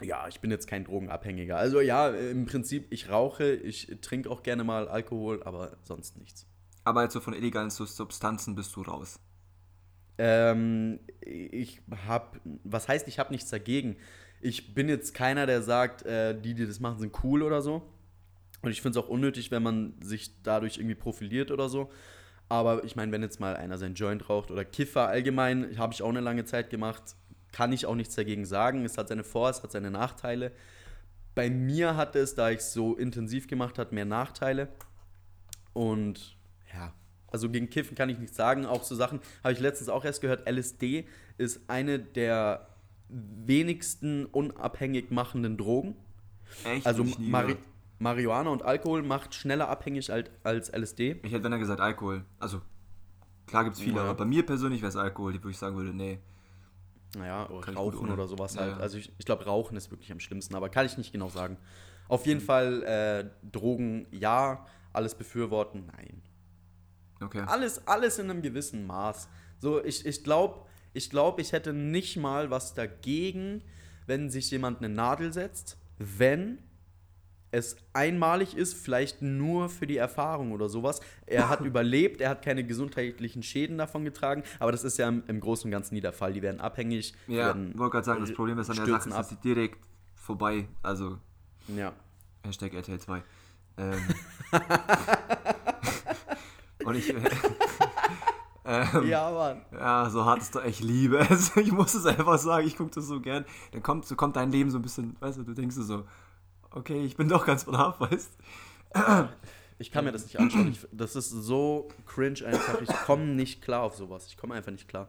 ja, ich bin jetzt kein Drogenabhängiger. Also ja, im Prinzip, ich rauche, ich trinke auch gerne mal Alkohol, aber sonst nichts. aber also von illegalen Substanzen bist du raus. Ähm, ich habe, was heißt, ich habe nichts dagegen. Ich bin jetzt keiner, der sagt, äh, die, die das machen, sind cool oder so. Und ich finde es auch unnötig, wenn man sich dadurch irgendwie profiliert oder so. Aber ich meine, wenn jetzt mal einer sein Joint raucht oder Kiffer allgemein, habe ich auch eine lange Zeit gemacht, kann ich auch nichts dagegen sagen. Es hat seine Vor-, es hat seine Nachteile. Bei mir hatte es, da ich es so intensiv gemacht habe, mehr Nachteile. Und ja, also gegen Kiffen kann ich nichts sagen. Auch so Sachen habe ich letztens auch erst gehört. LSD ist eine der wenigsten unabhängig machenden Drogen. Echt? Also Mari. Marihuana und Alkohol macht schneller abhängig als, als LSD. Ich hätte, wenn er gesagt, Alkohol. Also, klar gibt es viele, Ja. aber bei mir persönlich wäre es Alkohol, die wo ich sagen würde, nee. Naja, oder Kann Rauchen oder sowas Ja, halt. ja. Also ich, ich glaube, Rauchen ist wirklich am schlimmsten, aber kann ich nicht genau sagen. Auf jeden Fall äh, Drogen ja, alles befürworten nein. Okay. Alles, alles in einem gewissen Maß. So, ich, ich glaube, ich, glaub, ich hätte nicht mal was dagegen, wenn sich jemand eine Nadel setzt, wenn es einmalig ist, vielleicht nur für die Erfahrung oder sowas. Er hat überlebt, er hat keine gesundheitlichen Schäden davon getragen, aber das ist ja im, im Großen und Ganzen nie der Fall. Die werden abhängig. Ja, werden, wollte gerade sagen, das Problem ist an der Sache, ist, dass sie direkt vorbei, also Ja. Hashtag RTL 2. Ähm, und ich, ähm, Ja, Mann. ja, so hart ist doch, ich liebe es. Ich muss es einfach sagen, ich gucke das so gern. Dann kommt, so kommt dein Leben so ein bisschen, weißt du, du denkst dir so, okay, ich bin doch ganz brav, weißt Ich kann mir das nicht anschauen. Ich, das ist so cringe einfach. Ich komme nicht klar auf sowas. Ich komme einfach nicht klar.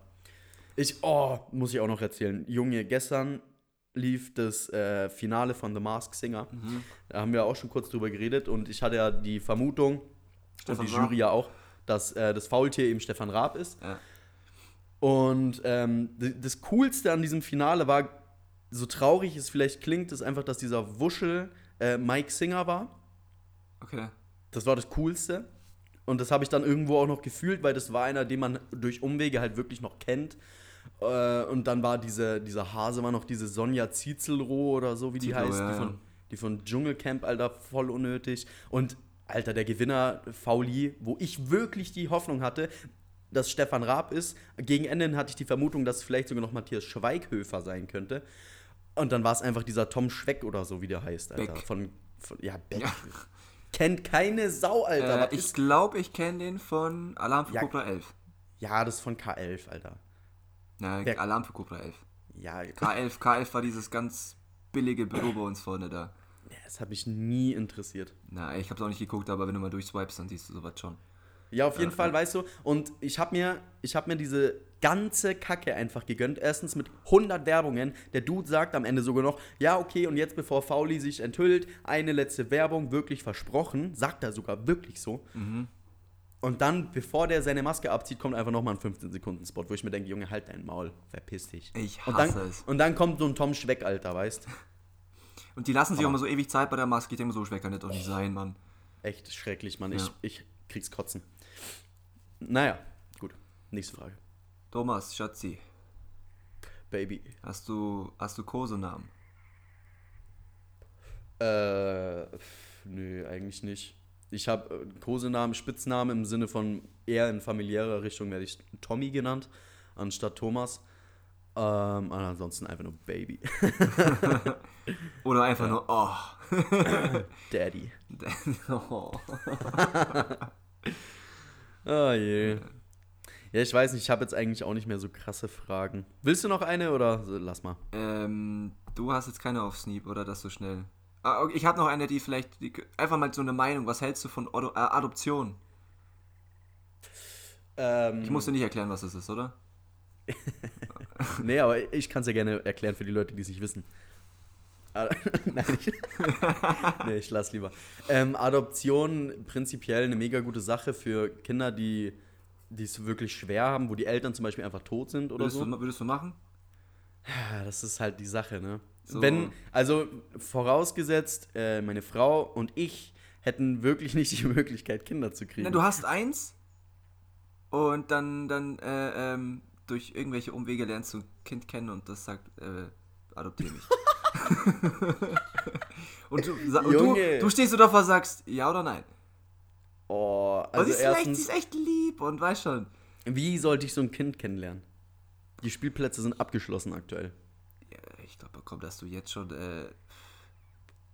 Ich, oh, muss ich auch noch erzählen. Junge, gestern lief das äh, Finale von The Mask Singer. Da haben wir auch schon kurz drüber geredet und ich hatte ja die Vermutung, Stefan und die. Jury ja auch, dass äh, das Faultier eben Stefan Raab ist. Ja. Und ähm, das Coolste an diesem Finale war, so traurig es vielleicht klingt, ist einfach, dass dieser Wuschel äh, Mike Singer war. Okay. Das war das Coolste. Und das habe ich dann irgendwo auch noch gefühlt, weil das war einer, den man durch Umwege halt wirklich noch kennt. Äh, und dann war diese, dieser Hase, war noch diese Sonja Ziezelroh oder so, wie die heißt, ja, die, ja. von, die von Dschungelcamp, Alter, voll unnötig. Und, Alter, der Gewinner, Fauli, wo ich wirklich die Hoffnung hatte, dass Stefan Raab ist. Gegen Ende hatte ich die Vermutung, dass es vielleicht sogar noch Matthias Schweighöfer sein könnte. Und dann war es einfach dieser Tom Schweck oder so, wie der heißt, Alter. Beck. Von, von, ja, Beck. Ja. Kennt keine Sau, Alter. Äh, ich glaube, ich kenne den von Alarm für Ja. Cobra 11. ja, das ist von K11, Alter. Na, Wer- Alarm für Cobra 11. Ja, K11, K11 war dieses ganz billige Büro bei uns vorne da. Das hat mich nie interessiert. Na, ich hab's auch nicht geguckt, aber wenn du mal durchswipest, dann siehst du sowas schon. Ja, auf jeden Fall, weißt du. Und ich habe mir, ich hab mir diese ganze Kacke einfach gegönnt. Erstens mit 100 Werbungen. Der Dude sagt am Ende sogar noch, ja, okay, und jetzt bevor Fauli sich enthüllt, eine letzte Werbung, wirklich versprochen. Sagt er sogar wirklich so. Und dann, bevor der seine Maske abzieht, kommt einfach nochmal ein 15-Sekunden-Spot, wo ich mir denke, Junge, halt dein Maul, verpiss dich. Ich und dann, hasse es. Und dann kommt so ein Tom Schweck, Alter, weißt Und die lassen sich auch immer so ewig Zeit bei der Maske. Ich denke so, schwer kann das doch nicht sein, Mann. Echt schrecklich, Mann. Ich, Ja. ich krieg's kotzen. Naja, gut. Nächste Frage. Thomas, Schatzi, Baby. hast du, hast du Kosenamen? Äh, nö, eigentlich nicht. Ich habe äh, Kosenamen, Spitznamen im Sinne von eher in familiärer Richtung werde ich Tommy genannt, anstatt Thomas. Ähm, ansonsten einfach nur Baby. Oder einfach nur, oh. Daddy. oh. Oh je. Ja, ich weiß nicht, ich habe jetzt eigentlich auch nicht mehr so krasse Fragen. Willst du noch eine oder lass mal? Ähm, du hast jetzt keine auf Sneap, oder das so schnell? Ah, okay, ich habe noch eine, die vielleicht, die, einfach mal so eine Meinung. Was hältst du von Ado äh, Adoption? Ähm, Ich muss dir nicht erklären, was das ist, oder? Nee, aber ich kann es ja gerne erklären für die Leute, die es nicht wissen. Ah, Nein, ich, nee, ich lass lieber. Ähm, Adoption prinzipiell eine mega gute Sache für Kinder, die die es wirklich schwer haben, wo die Eltern zum Beispiel einfach tot sind oder Würdest, so. du, würdest du machen? Ja, das ist halt die Sache, ne? So. Wenn, also vorausgesetzt, äh, meine Frau und ich hätten wirklich nicht die Möglichkeit, Kinder zu kriegen. Na, du hast eins und dann, dann äh, ähm, durch irgendwelche Umwege lernst du ein Kind kennen und das sagt, äh, adoptiere mich. und du, und du, du stehst so davor und sagst, ja oder nein. oh, Also die, ist echt, die erstens, ist echt lieb und weißt schon. wie sollte ich so ein Kind kennenlernen? Die Spielplätze sind abgeschlossen aktuell. Ja, ich glaube, komm, dass du jetzt schon, äh,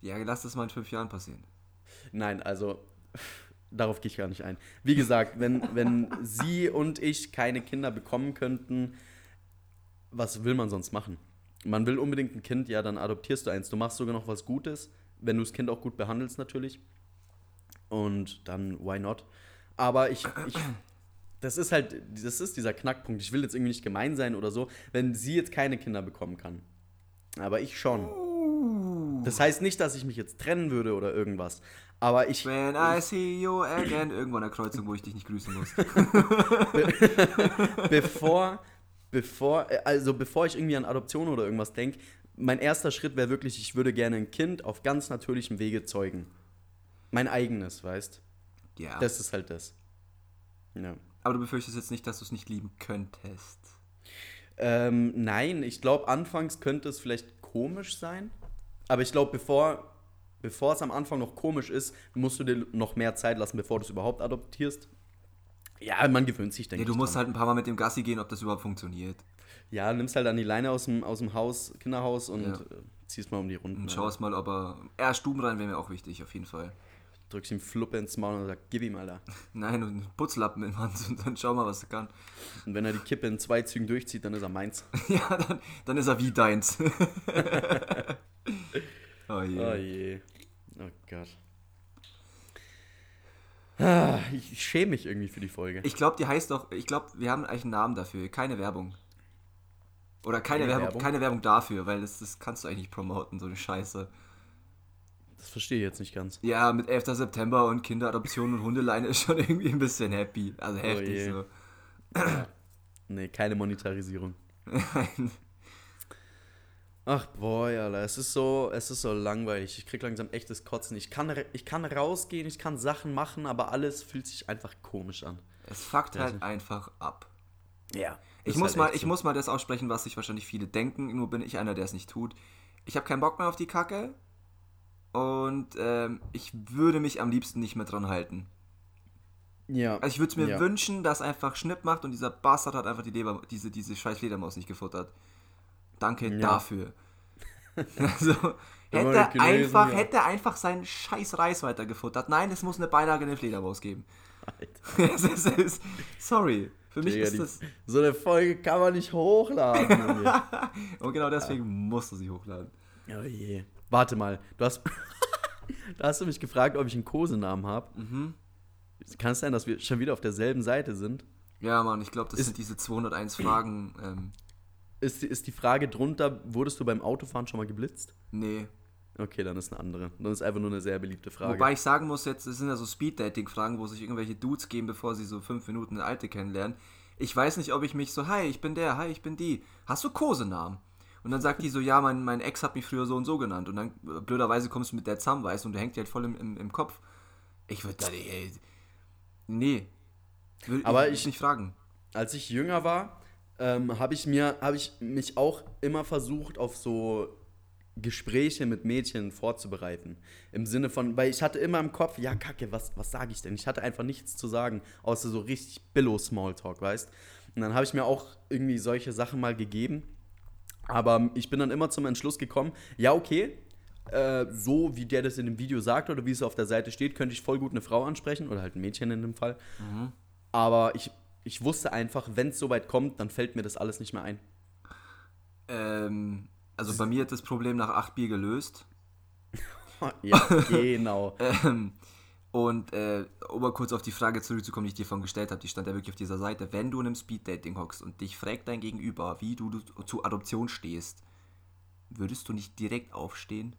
ja, lass das mal in fünf Jahren passieren. Nein, also darauf gehe ich gar nicht ein. Wie gesagt, wenn, wenn sie und ich keine Kinder bekommen könnten, was will man sonst machen? Man will unbedingt ein Kind, ja, dann adoptierst du eins. Du machst sogar noch was Gutes, wenn du das Kind auch gut behandelst natürlich. Und dann, why not? Aber ich, ich das ist halt, das ist dieser Knackpunkt. Ich will jetzt irgendwie nicht gemein sein oder so, wenn sie jetzt keine Kinder bekommen kann. Aber ich schon. Das heißt nicht, dass ich mich jetzt trennen würde oder irgendwas. Aber ich, When I see you again, irgendwo an der Kreuzung, wo ich dich nicht grüßen muss. bevor, bevor, also bevor ich irgendwie an Adoption oder irgendwas denke, mein erster Schritt wäre wirklich, ich würde gerne ein Kind auf ganz natürlichem Wege zeugen. Mein eigenes, weißt? Ja. Das ist halt das. Ja. Aber du befürchtest jetzt nicht, dass du es nicht lieben könntest. Ähm, nein, ich glaube, anfangs könnte es vielleicht komisch sein. Aber ich glaube, bevor, bevor es am Anfang noch komisch ist, musst du dir noch mehr Zeit lassen, bevor du es überhaupt adoptierst. Ja, man gewöhnt sich, denke Ja, ich. du musst dran. halt ein paar Mal mit dem Gassi gehen, ob das überhaupt funktioniert. Ja, nimmst halt an die Leine aus dem, aus dem Haus, Kinderhaus und Ja. äh, ziehst mal um die Runden. Und schaust mal, ob er. Er Stuben rein wäre mir auch wichtig, auf jeden Fall. Drückst ihm Fluppe ins Maul und sagst, gib ihm, Alter. Nein, und einen Putzlappen in der Hand und dann schau mal, was er kann. Und wenn er die Kippe in zwei Zügen durchzieht, dann ist er meins. Ja, dann, dann ist er wie deins. oh je. Oh je. Oh Gott. Ah, ich schäme mich irgendwie für die Folge. Ich glaube, die heißt doch. Ich glaube, wir haben eigentlich einen Namen dafür. Keine Werbung. Oder keine, Keine Werbung, Werbung? keine Werbung dafür, weil das, das kannst du eigentlich nicht promoten, so eine Scheiße. Das verstehe ich jetzt nicht ganz. Ja, mit 11. September und Kinderadoption und Hundeleine ist schon irgendwie ein bisschen happy. Also heftig je. so. Nee, keine Monetarisierung. Nein. Ach boy, Alter, es ist so, es ist so langweilig. Ich krieg langsam echtes Kotzen. Ich kann, ich kann rausgehen, ich kann Sachen machen, aber alles fühlt sich einfach komisch an. Es fuckt halt so. einfach ab. Ja. Ich muss, mal, ich muss mal das aussprechen, was sich wahrscheinlich viele denken, nur bin ich einer, der es nicht tut. Ich habe keinen Bock mehr auf die Kacke und ähm, ich würde mich am liebsten nicht mehr dran halten. Ja. Also ich würde es mir ja. wünschen, dass einfach Schnipp macht und dieser Bastard hat einfach die Leber, diese, diese scheiß Fledermaus nicht gefuttert. Danke Ja. dafür. Also, hätte, gelesen, einfach, ja. hätte einfach seinen scheiß Reis weitergefuttert. Nein, es muss eine Beilage in den Fledermaus geben. ist, sorry, für mich Digga, ist die- das... So eine Folge kann man nicht hochladen. Und genau deswegen musst du sie hochladen. oh je. Warte mal, du hast. da hast du mich gefragt, ob ich einen Kosenamen habe. Mhm. Kann es sein, dass wir schon wieder auf derselben Seite sind? Ja, Mann, ich glaube, das Ist- sind diese 201 Fragen. Ähm, Ist, die- ist die Frage drunter, wurdest du beim Autofahren schon mal geblitzt? nee. Okay, dann ist eine andere. Dann ist einfach nur eine sehr beliebte Frage. Wobei ich sagen muss, jetzt es sind ja so Speed-Dating-Fragen, wo sich irgendwelche Dudes geben, bevor sie so fünf Minuten eine Alte kennenlernen. Ich weiß nicht, ob ich mich so, hi, ich bin der, hi, ich bin die. Hast du Kosenamen? Und dann sagt die so, ja, mein, mein Ex hat mich früher so und so genannt. Und dann äh, blöderweise kommst du mit der zusammen, weißt du, und der hängt dir halt voll im, im, im Kopf. Ich würde da, ey, nee. Will, Aber ich, ich- nicht fragen. Als ich jünger war, ähm, habe ich mir, habe ich mich auch immer versucht, auf so Gespräche mit Mädchen vorzubereiten. Im Sinne von, weil ich hatte immer im Kopf, ja, kacke, was, was sage ich denn? Ich hatte einfach nichts zu sagen, außer so richtig Billow-Smalltalk, weißt? Und dann habe ich mir auch irgendwie solche Sachen mal gegeben. Aber ich bin dann immer zum Entschluss gekommen, ja, okay, äh, so wie der das in dem Video sagt oder wie es auf der Seite steht, könnte ich voll gut eine Frau ansprechen oder halt ein Mädchen in dem Fall. Aber ich, ich wusste einfach, wenn es soweit kommt, dann fällt mir das alles nicht mehr ein. Ähm, also bei mir hat das Problem nach acht Bier gelöst. ja, genau. Ähm, und äh, um mal kurz auf die Frage zurückzukommen, die ich dir vorhin gestellt habe, die stand ja wirklich auf dieser Seite. Wenn du in einem Speeddating hockst und dich fragt dein Gegenüber, wie du, du zu Adoption stehst, würdest du nicht direkt aufstehen?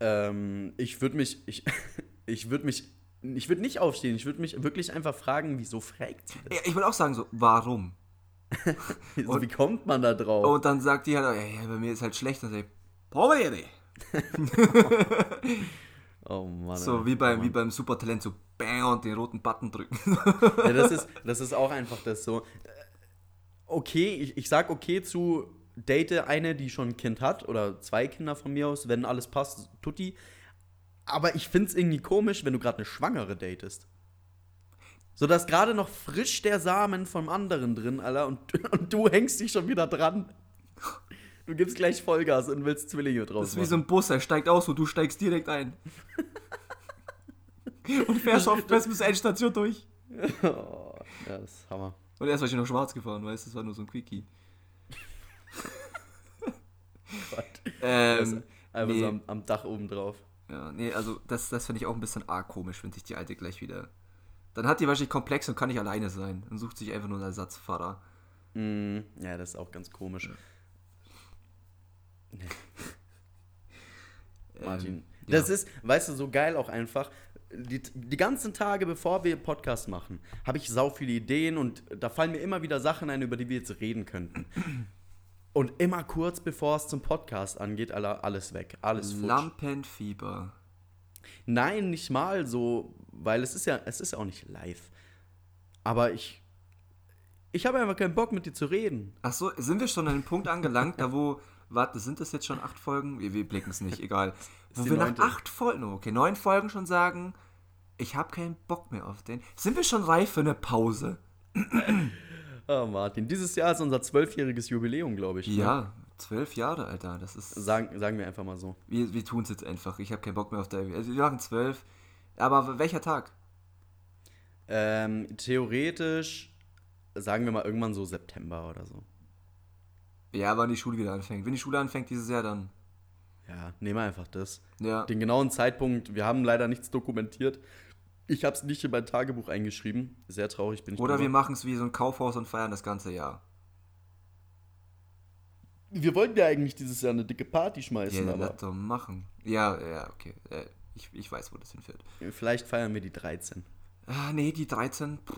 Ähm, ich würde mich, ich, ich würde mich, ich würde nicht aufstehen. Ich würde mich wirklich einfach fragen, wieso fragt sie das? Ja, ich würde auch sagen so, warum? So, wie kommt man da drauf? Und dann sagt die halt, ja, ja, bei mir ist halt schlecht. Dann sag ich, Pobre! oh Mann. So ey. wie, oh beim, Mann. wie beim Supertalent, so bang und den roten Button drücken. Ja, das, ist, das ist auch einfach das so. Äh, Okay, ich, ich sag okay zu date eine, die schon ein Kind hat oder zwei Kinder von mir aus, wenn alles passt, tutti. Aber ich find's irgendwie komisch, wenn du gerade eine Schwangere datest. So, da ist gerade noch frisch der Samen vom anderen drin, Alter, und, und du hängst dich schon wieder dran. Du gibst gleich Vollgas und willst Zwillinge draus Das ist wie so ein Bus, er steigt aus und du steigst direkt ein. und fährst auf fährst bis Endstation durch. Oh, ja, das ist Hammer. Und erst war ich noch schwarz gefahren, weißt du, das war nur so ein Quickie. Gott. Ähm, Einfach nee. so am, am Dach oben drauf. Ja, nee, also das, das finde ich auch ein bisschen arg komisch, wenn sich die Alte gleich wieder. Dann hat die wahrscheinlich Komplex und kann nicht alleine sein. Und sucht sich einfach nur einen Ersatzfahrer. Mm, ja, das ist auch ganz komisch. Martin. Ähm, Das ja. ist, weißt du, so geil auch einfach. Die, die ganzen Tage, bevor wir Podcast machen, habe ich sau viele Ideen und da fallen mir immer wieder Sachen ein, über die wir jetzt reden könnten. Und immer kurz bevor es zum Podcast angeht, alle- alles weg. Alles futsch. Lampenfieber. Nein, nicht mal so, weil es ist ja, es ist ja auch nicht live. Aber ich, ich habe einfach keinen Bock mit dir zu reden. Ach so, sind wir schon an dem Punkt angelangt, da wo, warte, sind das jetzt schon acht Folgen? Wir, wir blicken es nicht, egal. Wo wir nach neunte. acht Folgen, okay, neun Folgen schon sagen, ich habe keinen Bock mehr auf den. Sind wir schon reif für eine Pause? Oh, Martin, dieses Jahr ist unser zwölfjähriges Jubiläum, glaube ich. ne? Ja, zwölf Jahre, Alter, das ist... Sagen, sagen wir einfach mal so. Wir, wir tun es jetzt einfach, ich habe keinen Bock mehr auf der... Also wir machen zwölf, aber welcher Tag? Ähm, theoretisch, sagen wir mal irgendwann so September oder so. Ja, wann die Schule wieder anfängt. Wenn die Schule anfängt dieses Jahr, dann... Ja, nehmen wir einfach das. Ja, Den genauen Zeitpunkt, wir haben leider nichts dokumentiert. Ich habe es nicht in mein Tagebuch eingeschrieben. Sehr traurig bin ich. oder drüber. wir machen es wie so ein Kaufhaus und feiern das ganze Jahr. wir wollten ja eigentlich dieses Jahr eine dicke Party schmeißen, Ja, aber das doch machen. Ja, ja, okay. Äh, ich, ich weiß, wo das hinführt. vielleicht feiern wir die 13. Ah, nee, die 13. Pff,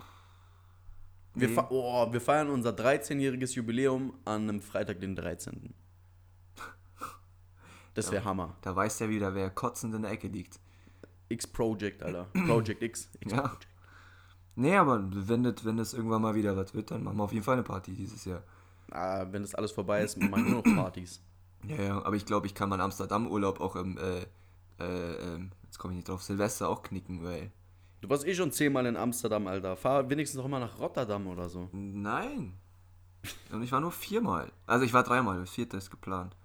Wir, Nee. fe oh, wir feiern unser 13-jähriges Jubiläum an einem Freitag, den 13. Das wäre Hammer. Da weiß der wieder, wer kotzend in der Ecke liegt. X-Project, Alter. Project X. X Ja. Project. Nee, aber wenn das, wenn das irgendwann mal wieder was wird, dann machen wir auf jeden Fall eine Party dieses Jahr. Ah, wenn das alles vorbei ist, machen wir nur noch Partys. Ja, ja, aber ich glaube, ich kann meinen Amsterdam-Urlaub auch im, äh, äh, ähm, jetzt komme ich nicht drauf, Silvester auch knicken, weil. Du warst eh schon zehnmal in Amsterdam, Alter. Fahr wenigstens noch mal nach Rotterdam oder so. Nein. Und ich war nur viermal. Also ich war dreimal, das vierte ist geplant.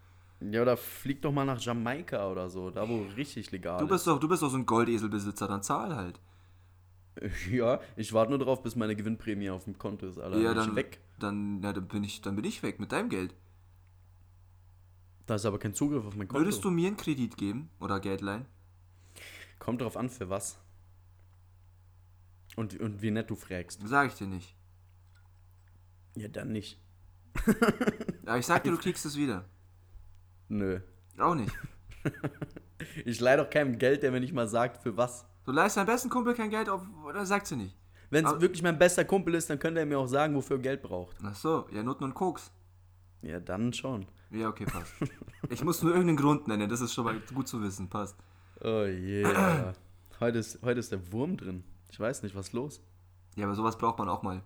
Ja, oder flieg doch mal nach Jamaika oder so, da wo richtig legal Du bist doch, du bist doch so ein Goldeselbesitzer, dann zahl halt. Ja, ich warte nur drauf, bis meine Gewinnprämie auf dem Konto ist, Alter. ja, dann weg. Dann, ja, dann bin ich, dann bin ich weg mit deinem Geld. Da ist aber kein Zugriff auf mein Konto. Würdest du mir einen Kredit geben oder Geld leihen? Kommt drauf an, für was. Und, und wie nett du fragst. Sag ich dir nicht. Ja, dann nicht. Aber ich sag dir, du kriegst es wieder. Nö. Auch nicht. Ich leihe doch keinem Geld, der mir nicht mal sagt, für was. Du leihst deinem besten Kumpel kein Geld auf, oder sagt sie nicht? Wenn es wirklich mein bester Kumpel ist, dann könnte er mir auch sagen, wofür er Geld braucht. Ach so, ja, Noten und Koks. Ja, dann schon. Ja, okay, passt. ich muss nur irgendeinen Grund nennen, das ist schon mal gut zu wissen, passt. Oh je. Alter. heute, ist, heute ist der Wurm drin. Ich weiß nicht, was ist los. Ja, aber sowas braucht man auch mal.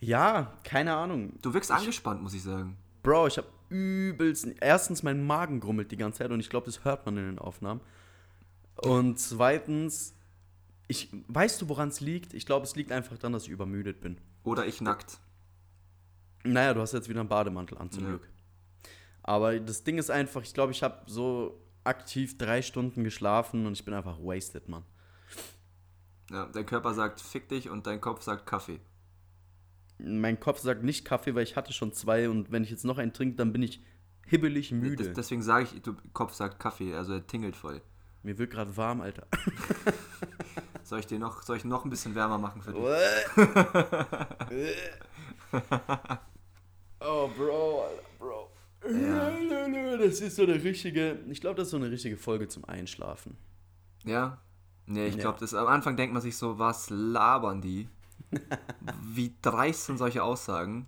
Ja, keine Ahnung. Du wirkst angespannt, muss ich sagen. Bro, ich habe übelst. Erstens, mein Magen grummelt die ganze Zeit und ich glaube, das hört man in den Aufnahmen. Und zweitens, ich, weißt du, woran es liegt? Ich glaube, es liegt einfach daran, dass ich übermüdet bin. Oder ich nackt. Naja, du hast jetzt wieder einen Bademantel an, zum Ja. Glück. Aber das Ding ist einfach, ich glaube, ich habe so aktiv drei Stunden geschlafen und ich bin einfach wasted, Mann. Ja, dein Körper sagt fick dich und dein Kopf sagt Kaffee. Mein Kopf sagt nicht Kaffee, weil ich hatte schon zwei und wenn ich jetzt noch einen trinke, dann bin ich hibbelig müde. Das, deswegen sage ich, du Kopf sagt Kaffee, also er tingelt voll. Mir wird gerade warm, Alter. Soll ich dir noch, soll ich noch ein bisschen wärmer machen für dich? oh, Bro, Alter, Bro. Das ist so eine richtige, ich glaube, das ist so eine richtige Folge zum Einschlafen. Ja? Nee, ich Ja. glaube, am Anfang denkt man sich so, was labern die? Wie dreist sind solche Aussagen?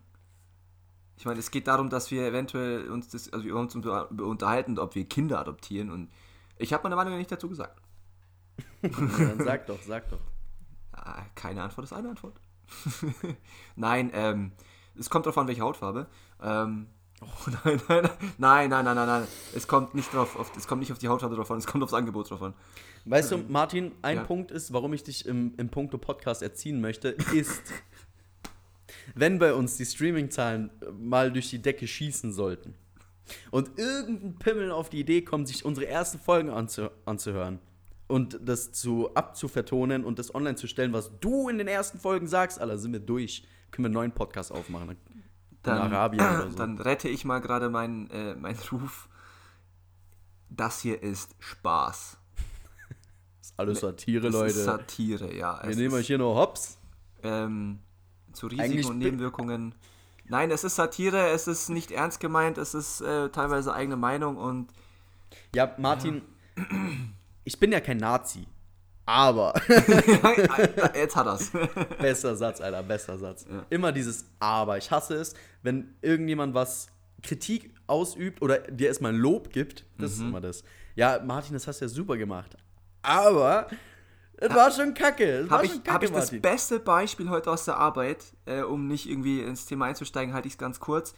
Ich meine, es geht darum, dass wir eventuell uns das, also wir uns unter- unterhalten, ob wir Kinder adoptieren und ich habe meine Meinung nicht dazu gesagt. Dann sag doch, sag doch. Ah, keine Antwort ist eine Antwort. nein, ähm, es kommt darauf an, welche Hautfarbe. Ähm, oh, nein, nein, nein, nein, nein, nein, nein. Es kommt nicht drauf, auf, es kommt nicht auf die Hautfarbe drauf an, es kommt aufs Angebot drauf an. Weißt du, Martin, ein Ja. Punkt ist, warum ich dich im, im Punkto Podcast erziehen möchte, ist, wenn bei uns die Streaming-Zahlen äh, mal durch die Decke schießen sollten und irgendein Pimmel auf die Idee kommt, sich unsere ersten Folgen anzu anzuhören und das zu abzuvertonen und das online zu stellen, was du in den ersten Folgen sagst, Alter, sind wir durch. Können wir einen neuen Podcast aufmachen. Dann, in Arabien oder so. dann rette ich mal gerade meinen äh, meinen Ruf. Das hier ist Spaß. ist alles Satire, Das Leute. ist Satire, ja. wir nehmen ist, euch hier nur Hops. ähm, zu Risiken Eigentlich und Nebenwirkungen. Nein, es ist Satire, es ist nicht ernst gemeint, es ist äh, teilweise eigene Meinung und Ja, Martin, ich bin ja kein Nazi. Aber jetzt hat er's. Besser Satz, Alter, besser Satz. Ja. Immer dieses Aber. Ich hasse es, wenn irgendjemand was Kritik ausübt oder dir erstmal Lob gibt. Das ist immer das. Ja, Martin, das hast du ja super gemacht. Aber es war schon kacke. Habe schon ich, kacke, hab ich das Martin. beste Beispiel heute aus der Arbeit, äh, um nicht irgendwie ins Thema einzusteigen, halte ich es ganz kurz.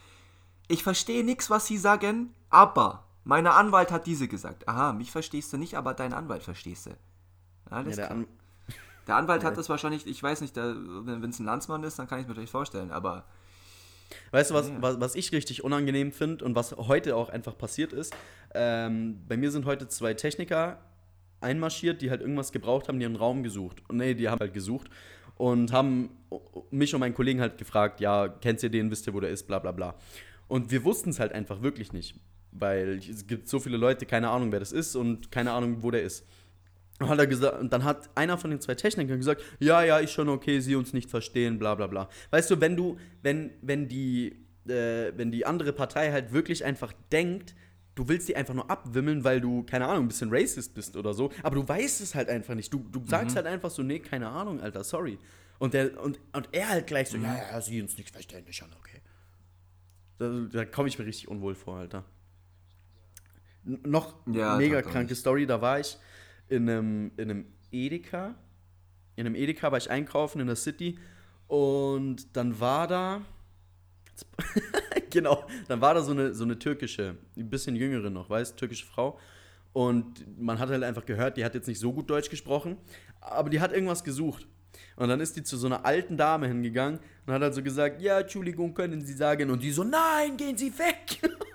Ich verstehe nichts, was Sie sagen, aber mein Anwalt hat diese gesagt. Aha, mich verstehst du nicht, aber deinen Anwalt verstehst du. Ja, Alles der klar. An Der Anwalt hat das wahrscheinlich, ich weiß nicht, der, wenn es ein Landsmann ist, dann kann ich es mir vielleicht vorstellen, aber Weißt du, was, Ja. was, was ich richtig unangenehm finde und was heute auch einfach passiert ist? Ähm, bei mir sind heute zwei Techniker einmarschiert, die halt irgendwas gebraucht haben, die haben einen Raum gesucht. Und nee, die haben halt gesucht und haben mich und meinen Kollegen halt gefragt, ja, kennt ihr den, wisst ihr, wo der ist, bla bla bla. Und wir wussten es halt einfach wirklich nicht, weil es gibt so viele Leute, keine Ahnung, wer das ist und keine Ahnung, wo der ist. Und, hat er gesagt, und dann hat einer von den zwei Technikern gesagt, ja, ja, ist schon okay, sie uns nicht verstehen, bla bla bla. Weißt du, wenn du, wenn, wenn die, äh, wenn die andere Partei halt wirklich einfach denkt, du willst die einfach nur abwimmeln, weil du, keine Ahnung, ein bisschen racist bist oder so, aber du weißt es halt einfach nicht. Du, du sagst halt einfach so, nee, keine Ahnung, Alter, sorry. Und, der, und, und er halt gleich so, ja, ja, sie uns nicht verstehen, ist schon okay. Da, da komme ich mir richtig unwohl vor, Alter. N noch Ja, mega kranke. Story, da war ich in einem, in einem Edeka. In einem Edeka war ich einkaufen in der City und dann war da. genau, dann war da so eine, so eine türkische, ein bisschen jüngere noch, weißt türkische Frau. Und man hat halt einfach gehört, die hat jetzt nicht so gut Deutsch gesprochen, aber die hat irgendwas gesucht. Und dann ist die zu so einer alten Dame hingegangen und hat halt so gesagt, ja, Entschuldigung, können Sie sagen? Und die so, nein, gehen Sie weg.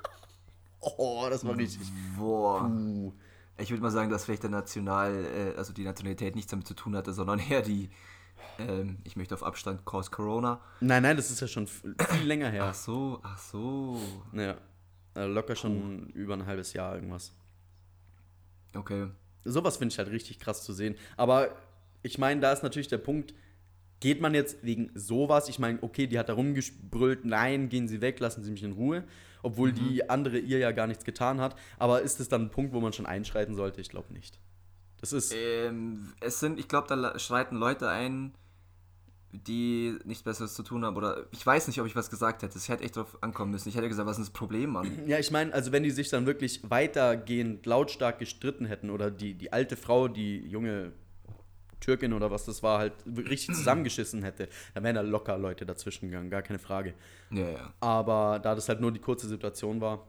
Oh, das war richtig. Boah. Puh. Ich würde mal sagen, dass vielleicht der National, äh, also die Nationalität nichts damit zu tun hatte, sondern eher die, ähm, ich möchte auf Abstand, Cause Corona. Nein, nein, das ist ja schon viel länger her. Ach so, ach so. Ja. Äh, Locker schon über ein halbes Jahr irgendwas. Okay. Sowas finde ich halt richtig krass zu sehen. Aber ich meine, da ist natürlich der Punkt, geht man jetzt wegen sowas, ich meine, okay, die hat da rumgebrüllt, nein, gehen Sie weg, lassen Sie mich in Ruhe, obwohl Mhm. die andere ihr ja gar nichts getan hat. Aber ist es dann ein Punkt, wo man schon einschreiten sollte? Ich glaube nicht. Das ist, Ähm, es sind, ich glaube, da schreiten Leute ein, die nichts Besseres zu tun haben. Oder ich weiß nicht, ob ich was gesagt hätte. Es hätte echt drauf ankommen müssen. Ich hätte gesagt, was ist das Problem, Mann? ja, ich meine, also wenn die sich dann wirklich weitergehend lautstark gestritten hätten oder die, die alte Frau, die junge Türkin oder was das war, halt richtig zusammengeschissen hätte, dann wären da locker Leute dazwischen gegangen, gar keine Frage. Ja, ja. Aber da das halt nur die kurze Situation war,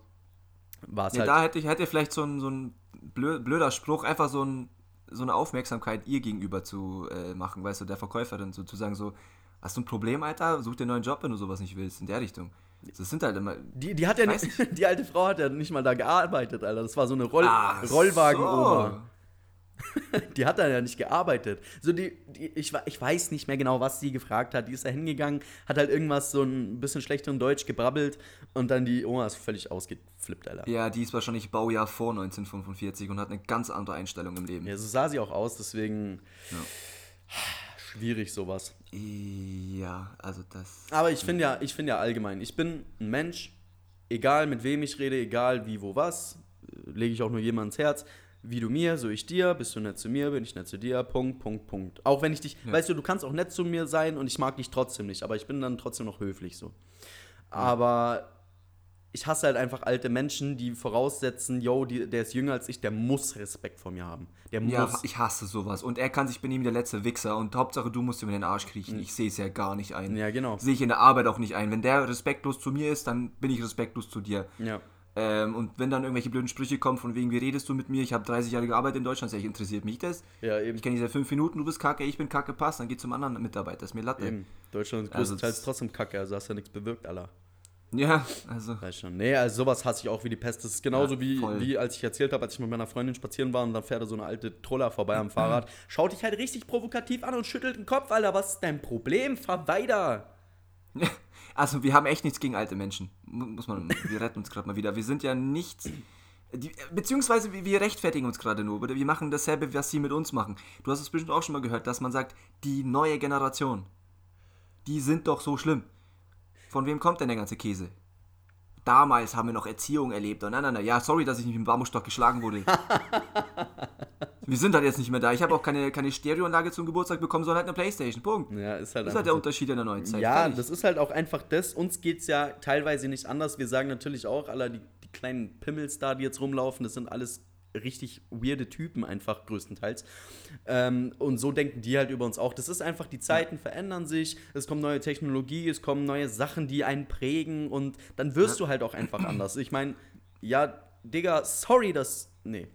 war es Ja, halt. da hätte ich hätte vielleicht so ein, so ein blö- blöder Spruch, einfach so, ein, so eine Aufmerksamkeit ihr gegenüber zu äh, machen, weißt du, der Verkäuferin, so zu sagen, so, hast du ein Problem, Alter? Such dir einen neuen Job, wenn du sowas nicht willst, in der Richtung. Das sind halt immer. die, die hat ja nicht, die alte Frau hat ja nicht mal da gearbeitet, Alter. Das war so eine Roll, Rollwagen-Oma. so. Die hat da ja nicht gearbeitet. So die, die ich, ich weiß nicht mehr genau, was sie gefragt hat. Die ist da hingegangen, hat halt irgendwas so ein bisschen schlechteren Deutsch gebrabbelt und dann die Oma ist völlig ausgeflippt, Alter. Ja, die ist wahrscheinlich Baujahr vor 1945 und hat eine ganz andere Einstellung im Leben. Ja, so sah sie auch aus, deswegen schwierig sowas. Ja, also das. Aber ich finde ja, ich finde ja allgemein, ich bin ein Mensch, egal mit wem ich rede, egal wie, wo, was, lege ich auch nur jemand ins Herz. Wie du mir, so ich dir, bist du nett zu mir, bin ich nett zu dir, Punkt, Punkt, Punkt. Auch wenn ich dich, weißt du, du kannst auch nett zu mir sein und ich mag dich trotzdem nicht, aber ich bin dann trotzdem noch höflich so. Aber ich hasse halt einfach alte Menschen, die voraussetzen, yo, die, der ist jünger als ich, der muss Respekt vor mir haben. Der Ja, muss. ich hasse sowas. Und er kann sich benehmen wie der letzte Wichser und Hauptsache du musst ihm in den Arsch kriechen. Ich sehe es ja gar nicht ein. Ja, genau. Sehe ich in der Arbeit auch nicht ein. Wenn der respektlos zu mir ist, dann bin ich respektlos zu dir. Ja. Ähm, und wenn dann irgendwelche blöden Sprüche kommen, von wegen, wie redest du mit mir? Ich habe 30 Jahre gearbeitet in Deutschland, sag ich, interessiert mich das? Ja, eben. Ich kenne seit 5 Minuten, du bist kacke, ich bin kacke, passt, dann geh zum anderen Mitarbeiter, ist mir Latte. Eben. Deutschland ist Also größtenteils das- trotzdem kacke, also hast ja nichts bewirkt, Alter. Ja, also. Weiß schon. Nee, also sowas hasse ich auch wie die Pest. Das ist genauso Ja, wie, wie als ich erzählt habe, als ich mit meiner Freundin spazieren war und dann fährt da so eine alte Troller vorbei am Fahrrad. Schaut dich halt richtig provokativ an und schüttelt den Kopf, Alter. Was ist dein Problem? Fahr weiter. Also, wir haben echt nichts gegen alte Menschen. Mu- Muss man, wir retten uns gerade mal wieder. Wir sind ja nicht. Die, beziehungsweise wir- rechtfertigen uns gerade nur, wir machen dasselbe, was sie mit uns machen. Du hast es bestimmt auch schon mal gehört, dass man sagt, die neue Generation, die sind doch so schlimm. Von wem kommt denn der ganze Käse? Damals haben wir noch Erziehung erlebt. Und nein, nein, nein, ja, sorry, dass ich nicht mit dem Bambusstock geschlagen wurde. wir sind halt jetzt nicht mehr da. Ich habe auch keine, keine Stereoanlage zum Geburtstag bekommen, sondern halt eine Playstation. Punkt. Ja, ist halt Das ist halt der so. Unterschied in der neuen Zeit. Ja, das ist halt auch einfach das. Uns geht's ja teilweise nicht anders. Wir sagen natürlich auch, Alter, die, die kleinen Pimmels da, die jetzt rumlaufen, das sind alles richtig weirde Typen einfach größtenteils. Ähm, und so denken die halt über uns auch. Das ist einfach, die Zeiten verändern sich, es kommt neue Technologie, es kommen neue Sachen, die einen prägen und dann wirst du halt auch einfach anders. Ich meine, ja, Digga, sorry, dass. Nee.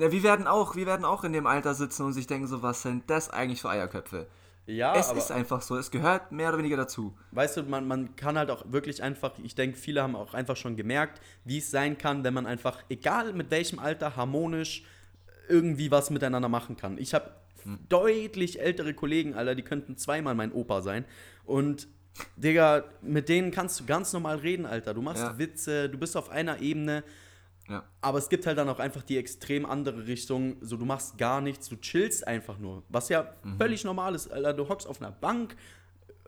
Ja, wir werden auch, wir werden auch in dem Alter sitzen und sich denken, so, was sind das eigentlich für Eierköpfe? Ja, es ist einfach so, es gehört mehr oder weniger dazu. weißt du, man, man kann halt auch wirklich einfach, ich denke, viele haben auch einfach schon gemerkt, wie es sein kann, wenn man einfach, egal mit welchem Alter, harmonisch irgendwie was miteinander machen kann. Ich habe deutlich ältere Kollegen, Alter, die könnten zweimal mein Opa sein. Und, Digga, mit denen kannst du ganz normal reden, Alter. Du machst Ja. Witze, du bist auf einer Ebene. Ja. Aber es gibt halt dann auch einfach die extrem andere Richtung. So, du machst gar nichts, du chillst einfach nur. Was ja völlig normal ist, Alter. Du hockst auf einer Bank,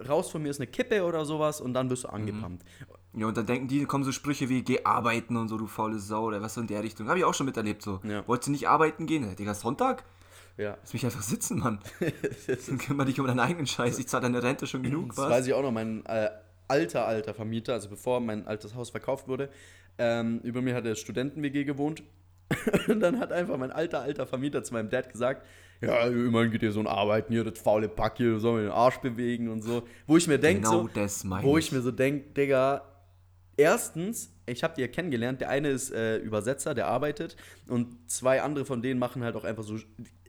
raus von mir ist eine Kippe oder sowas und dann wirst du angepumpt. Ja, und dann denken die, kommen so Sprüche wie, geh arbeiten und so, du faule Sau, oder was so in der Richtung. Habe ich auch schon miterlebt, so. Ja. Wolltest du nicht arbeiten gehen? Ja, Digga, Sonntag? Ja. Lass mich einfach sitzen, Mann. Dann kümmere dich um deinen eigenen Scheiß. Ich zahle deine Rente schon genug, Das was? weiß ich auch noch, mein äh, alter, alter Vermieter, also bevor mein altes Haus verkauft wurde, ähm, über mir hat der Studenten-WG gewohnt. Und dann hat einfach mein alter, alter Vermieter zu meinem Dad gesagt, ja, immerhin geht ihr so ein Arbeiten hier, das faule Pack hier, soll man den Arsch bewegen und so. Wo ich mir denke, Genau so, wo ich. ich mir so denke, Digga, erstens, ich habe die ja kennengelernt, der eine ist äh, Übersetzer, der arbeitet und zwei andere von denen machen halt auch einfach so,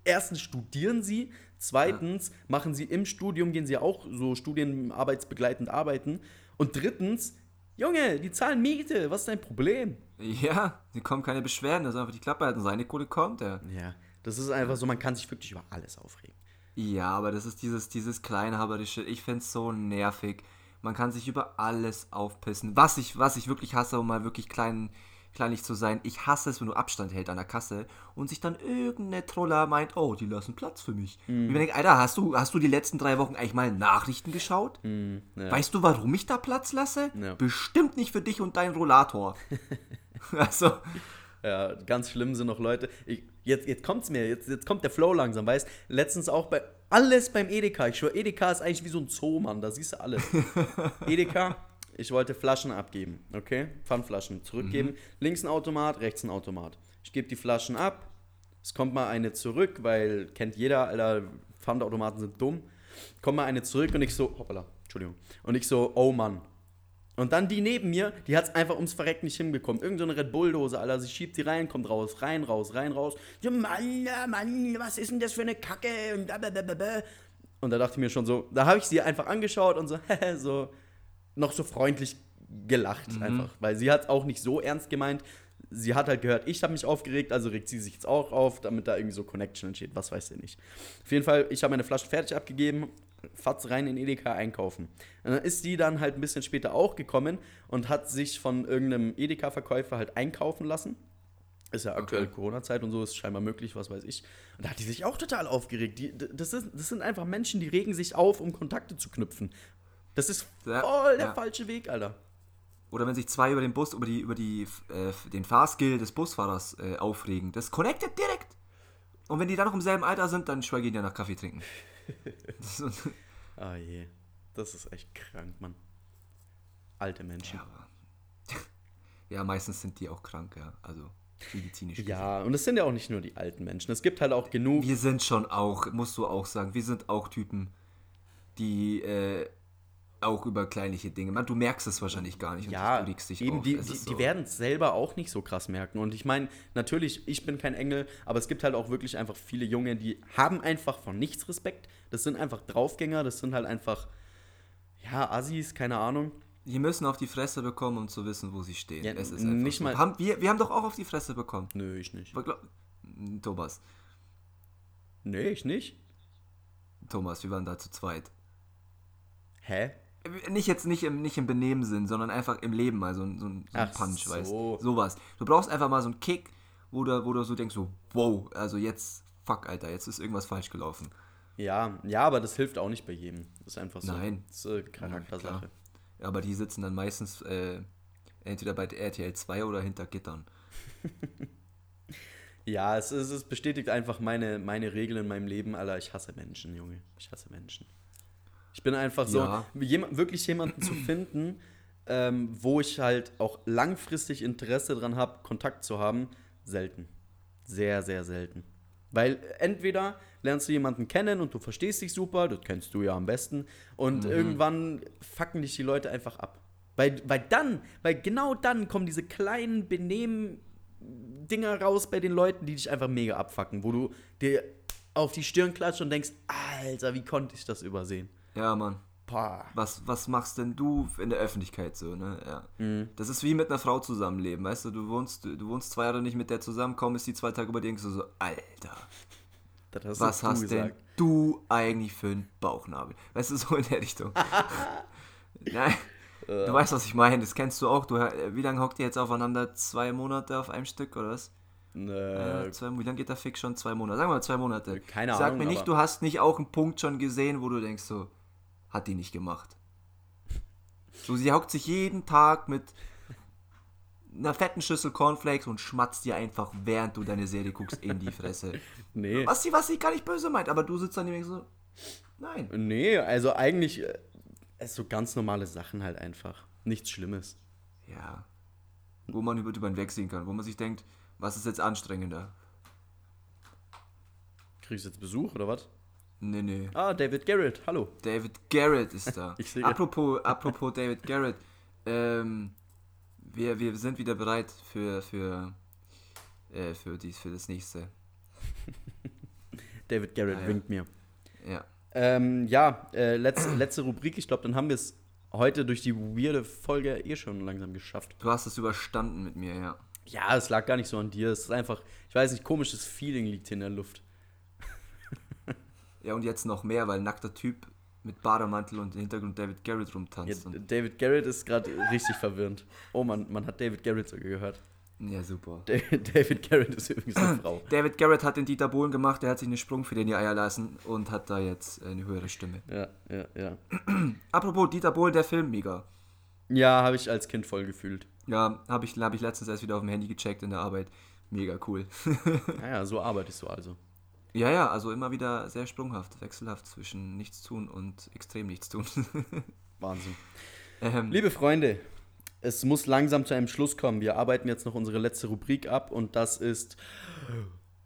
erstens studieren sie, zweitens machen sie im Studium, gehen sie auch so studienarbeitsbegleitend arbeiten und drittens, Junge, die zahlen Miete, was ist dein Problem? Ja, die kommen keine Beschwerden, das ist einfach die Klappe halten. Seine Kohle kommt, ja. Ja, das ist einfach so, man kann sich wirklich über alles aufregen. Ja, aber das ist dieses, dieses kleinhaberische, ich find's so nervig. Man kann sich über alles aufpissen. Was ich, was ich wirklich hasse, um mal wirklich klein, kleinlich zu sein, ich hasse es, wenn du Abstand hält an der Kasse und sich dann irgendeine Troller meint, oh, die lassen Platz für mich. Mhm. Und ich mir denke, Alter, hast du, hast du die letzten drei Wochen eigentlich mal Nachrichten geschaut? Mhm, ja. Weißt du, warum ich da Platz lasse? Ja. Bestimmt nicht für dich und deinen Rollator. also, Ja, ganz schlimm sind noch Leute. Ich, jetzt, jetzt kommt's mir, jetzt, jetzt kommt der Flow langsam, weißt Letztens auch bei alles beim Edeka. Ich schwör, Edeka ist eigentlich wie so ein Zoo, Mann. Da siehst du alles. Edeka, ich wollte Flaschen abgeben, okay? Pfandflaschen zurückgeben. Links ein Automat, rechts ein Automat. Ich gebe die Flaschen ab. Es kommt mal eine zurück, weil kennt jeder, Alter, Pfandautomaten sind dumm. Kommt mal eine zurück und ich so, hoppala, Entschuldigung. Und ich so, oh Mann, und dann die neben mir, die hat es einfach ums Verrecken nicht hinbekommen. Irgend so eine Red Bull-Dose, Alter. Sie schiebt sie rein, kommt raus, rein, raus, rein, raus. Ja, Mann, ja, Mann, was ist denn das für eine Kacke? Und, blablabla. und da dachte ich mir schon so, da habe ich sie einfach angeschaut und so, so, noch so freundlich gelacht einfach. Weil sie hat auch nicht so ernst gemeint. Sie hat halt gehört, ich habe mich aufgeregt, also regt sie sich jetzt auch auf, damit da irgendwie so Connection entsteht. Was weiß ich nicht. Auf jeden Fall, ich habe meine Flasche fertig abgegeben, Fatz rein in Edeka einkaufen. Und dann ist die dann halt ein bisschen später auch gekommen und hat sich von irgendeinem Edeka-Verkäufer halt einkaufen lassen. Ist ja aktuell Okay. Corona-Zeit und so, ist scheinbar möglich, was weiß ich. Und da hat die sich auch total aufgeregt. Die, das, ist, das sind einfach Menschen, die regen sich auf, um Kontakte zu knüpfen. Das ist voll der ja. falsche Weg, Alter. Oder wenn sich zwei über den Bus, über die, über die, äh, den Fahrskill des Busfahrers äh, aufregen. Das connectet direkt. Und wenn die dann noch im selben Alter sind, dann schweigen die ja nach Kaffee trinken. Ah je. Das ist echt krank, Mann. Alte Menschen. ja, aber. Ja, meistens sind die auch krank, ja. Also medizinisch. gesehen. Ja, und es sind ja auch nicht nur die alten Menschen. Es gibt halt auch genug. Wir sind schon auch, musst du auch sagen, wir sind auch Typen, die äh, auch über kleinliche Dinge. Man, du merkst es wahrscheinlich gar nicht. und Ja, du regst dich eben, auf. die, die, ist die so. werden es selber auch nicht so krass merken. Und ich meine, natürlich, ich bin kein Engel, aber es gibt halt auch wirklich einfach viele Junge, die haben einfach von nichts Respekt. Das sind einfach Draufgänger, das sind halt einfach, ja, Assis, keine Ahnung. Die müssen auf die Fresse bekommen, um zu wissen, wo sie stehen. Ja, es ist nicht so. mal- Haben, wir, wir haben doch auch auf die Fresse bekommen. Nö, ich nicht. Aber glaub- Thomas, Nee, ich nicht. Thomas, wir waren da zu zweit. Hä? Nicht jetzt nicht im, nicht im Benehmen-Sinn, sondern einfach im Leben mal so, ein- so, ein- so ein Punch, so. weißt du? Sowas. Du brauchst einfach mal so einen Kick, wo du, wo du so denkst, so, wow, also jetzt, fuck, Alter, jetzt ist irgendwas falsch gelaufen. Ja, ja, aber das hilft auch nicht bei jedem. Das ist einfach so. Nein. Das ist äh, Charaktersache. Aber die sitzen dann meistens äh, entweder bei RTL 2 oder hinter Gittern. Ja, es, ist, es bestätigt einfach meine, meine Regel in meinem Leben, Alter. Ich hasse Menschen, Junge. Ich hasse Menschen. Ich bin einfach so, Ja. jem- wirklich jemanden zu finden, ähm, wo ich halt auch langfristig Interesse dran habe, Kontakt zu haben, selten. Sehr, sehr selten. Weil entweder lernst du jemanden kennen und du verstehst dich super, das kennst du ja am besten, und irgendwann fucken dich die Leute einfach ab. Weil, weil dann, weil genau dann kommen diese kleinen Benehmen Dinger raus bei den Leuten, die dich einfach mega abfacken, wo du dir auf die Stirn klatscht und denkst, Alter, wie konnte ich das übersehen? Ja, Mann. Boah. Was, was machst denn du in der Öffentlichkeit so, ne? Ja. Mhm. Das ist wie mit einer Frau zusammenleben, weißt du? Du wohnst, du, wohnst zwei Jahre nicht mit der zusammen, kaum ist die zwei Tage über dir, denkst du so, Alter, hast was hast denn gesagt. du eigentlich für einen Bauchnabel? Weißt du, so in der Richtung. Nein. Du weißt, was ich meine, das kennst du auch. Du, wie lange hockt ihr jetzt aufeinander? Zwei Monate auf einem Stück, oder was? Äh, Ja, zwei, wie lange geht der Fick schon? Zwei Monate. Sagen wir mal zwei Monate. Keine Sag Ahnung, mir nicht, du hast nicht auch einen Punkt schon gesehen, wo du denkst so, hat die nicht gemacht. So, sie hockt sich jeden Tag mit einer fetten Schüssel Cornflakes und schmatzt dir einfach, während du deine Serie guckst, in die Fresse. nee. Was sie, was sie gar nicht böse meint, aber du sitzt dann nämlich so, nein. Nee, also eigentlich äh, es so ganz normale Sachen halt einfach. Nichts Schlimmes. Ja. Wo man über drüber hinwegsehen kann, wo man sich denkt, was ist jetzt anstrengender? Kriegst du jetzt Besuch oder was? Nee, nee. Ah, David Garrett, hallo. David Garrett ist da. Ich sehe. apropos, apropos David Garrett, ähm, wir, wir sind wieder bereit für, für, äh, für, dies, für das nächste. David Garrett Ah, ja. winkt mir. Ja. Ähm, ja, äh, letzte, letzte Rubrik. Ich glaube, dann haben wir es heute durch die weirde Folge eh schon langsam geschafft. Du hast es überstanden mit mir, ja. Ja, es lag gar nicht so an dir. Es ist einfach, ich weiß nicht, komisches Feeling liegt hier in der Luft. Ja, und jetzt noch mehr, weil nackter Typ mit Bademantel und im Hintergrund David Garrett Ja, rumtanzt. und, David Garrett ist gerade richtig verwirrend. Oh, man, man hat David Garrett sogar gehört. ja, super. David David Garrett ist übrigens eine Frau. David Garrett hat den Dieter Bohlen gemacht, der hat sich eine Sprungfeder in die Eier lassen und hat da jetzt eine höhere Stimme. Ja, ja, ja. Apropos Dieter Bohlen, der Film, mega. Ja, habe ich als Kind voll gefühlt. Ja, habe ich, hab ich letztens erst wieder auf dem Handy gecheckt in der Arbeit. Mega cool. Naja, so arbeitest du also. Ja, ja, also immer wieder sehr sprunghaft, wechselhaft zwischen nichts tun und extrem nichts tun. Wahnsinn. ähm, Liebe Freunde, es muss langsam zu einem Schluss kommen. Wir arbeiten jetzt noch unsere letzte Rubrik ab und das ist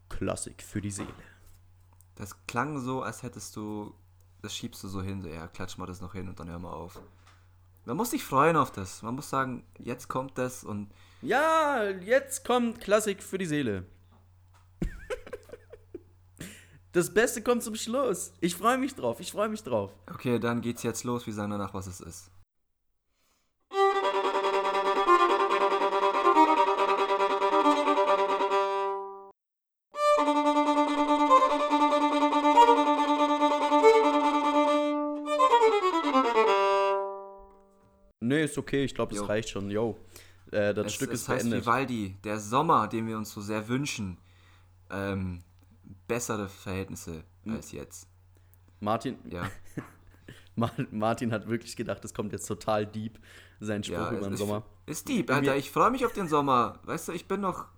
Klassik für die Seele. das klang so, als hättest du, das schiebst du so hin, so, ja, klatsch mal das noch hin und dann hör mal auf. Man muss sich freuen auf das. Man muss sagen, jetzt kommt das und Ja, jetzt kommt Klassik für die Seele. Das Beste kommt zum Schluss. Ich freue mich drauf, ich freue mich drauf. okay, dann geht's jetzt los. Wir sagen danach, was es ist. Nee, ist okay, ich glaube, Jo. reicht schon. Yo. Äh, das es, Stück es ist heißt beendet. Vivaldi, der Sommer, den wir uns so sehr wünschen. Ähm, bessere Verhältnisse Hm. als jetzt. Martin, Ja, Ma- Martin hat wirklich gedacht, das kommt jetzt total deep, sein Spruch ja über den es- Sommer. Ist deep, Alter. Ich freue mich auf den Sommer. Weißt du, ich bin noch.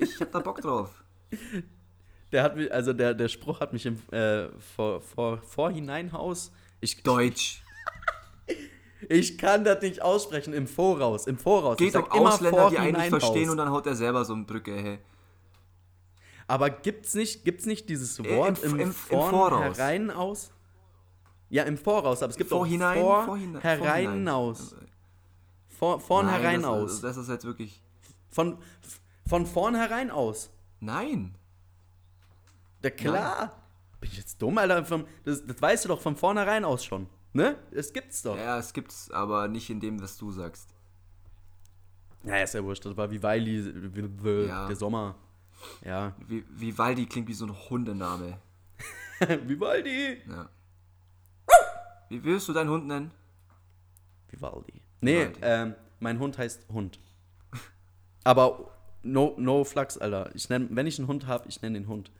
Ich hab da Bock drauf. Der hat mich, also der, der Spruch hat mich im äh, vor, vor, Vorhineinhaus. Ich, Deutsch. ich kann das nicht aussprechen, im Voraus, im Voraus. Ich Geht um Ausländer, die eigentlich verstehen und dann haut er selber so eine Brücke, hey. Aber gibt's nicht, gibt's nicht dieses Äh, Wort im- im, im- im Voraus. herein aus? Ja, im Voraus, aber es gibt Vorhinein, auch vor, vorhinein, herein vorhinein. aus. Vor, vorn Nein, herein das, aus. Das ist jetzt wirklich. Von, von vorn herein aus. Nein. Ja, klar. Bin ich jetzt dumm, Alter? Das, das weißt du doch von vornherein aus schon. Ne? Das gibt's doch. Ja, es gibt's, aber nicht in dem, was du sagst. ist ja wurscht. Das war wie- wie- Ja. der Sommer. Ja. Wie, Vivaldi klingt wie so ein Hundename. Vivaldi. Ja. Wie willst du deinen Hund nennen? Vivaldi. Nee, Vivaldi. ähm, mein Hund heißt Hund. Aber no, no Flux, Alter. Ich nenn, wenn ich einen Hund habe, ich nenne den Hund.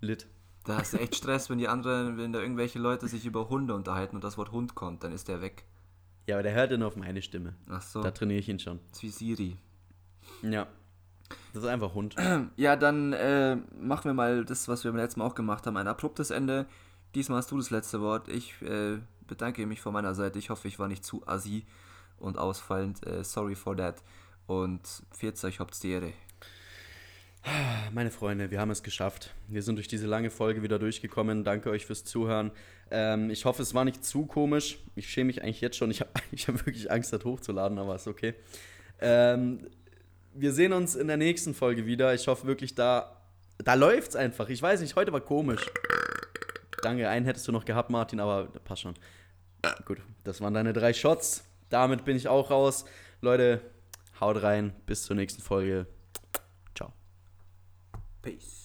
Lit. Da hast du echt Stress, wenn die anderen, wenn da irgendwelche Leute sich über Hunde unterhalten und das Wort Hund kommt, dann ist der weg. Ja, aber der hört dann auf meine Stimme. Ach so, Da trainiere ich ihn schon. das ist wie Siri. Ja. Das ist einfach Hund. Ja, dann äh, machen wir mal das, was wir beim letzten Mal auch gemacht haben, ein abruptes Ende. Diesmal hast du das letzte Wort. Ich äh, bedanke mich von meiner Seite. Ich hoffe, ich war nicht zu assi und ausfallend. Äh, sorry for that. Und 40 habt's die Ehre. Meine Freunde, wir haben es geschafft. Wir sind durch diese lange Folge wieder durchgekommen. Danke euch fürs Zuhören. Ähm, ich hoffe, es war nicht zu komisch. Ich schäme mich eigentlich jetzt schon. Ich habe ich hab wirklich Angst, das hochzuladen, aber ist okay. Ähm, wir sehen uns in der nächsten Folge wieder. Ich hoffe wirklich, da, da es einfach. Ich weiß nicht, heute war komisch. Danke, einen hättest du noch gehabt, Martin, aber passt schon. Gut, das waren deine drei Shots. Damit bin ich auch raus. Leute, haut rein. Bis zur nächsten Folge. Ciao. Peace.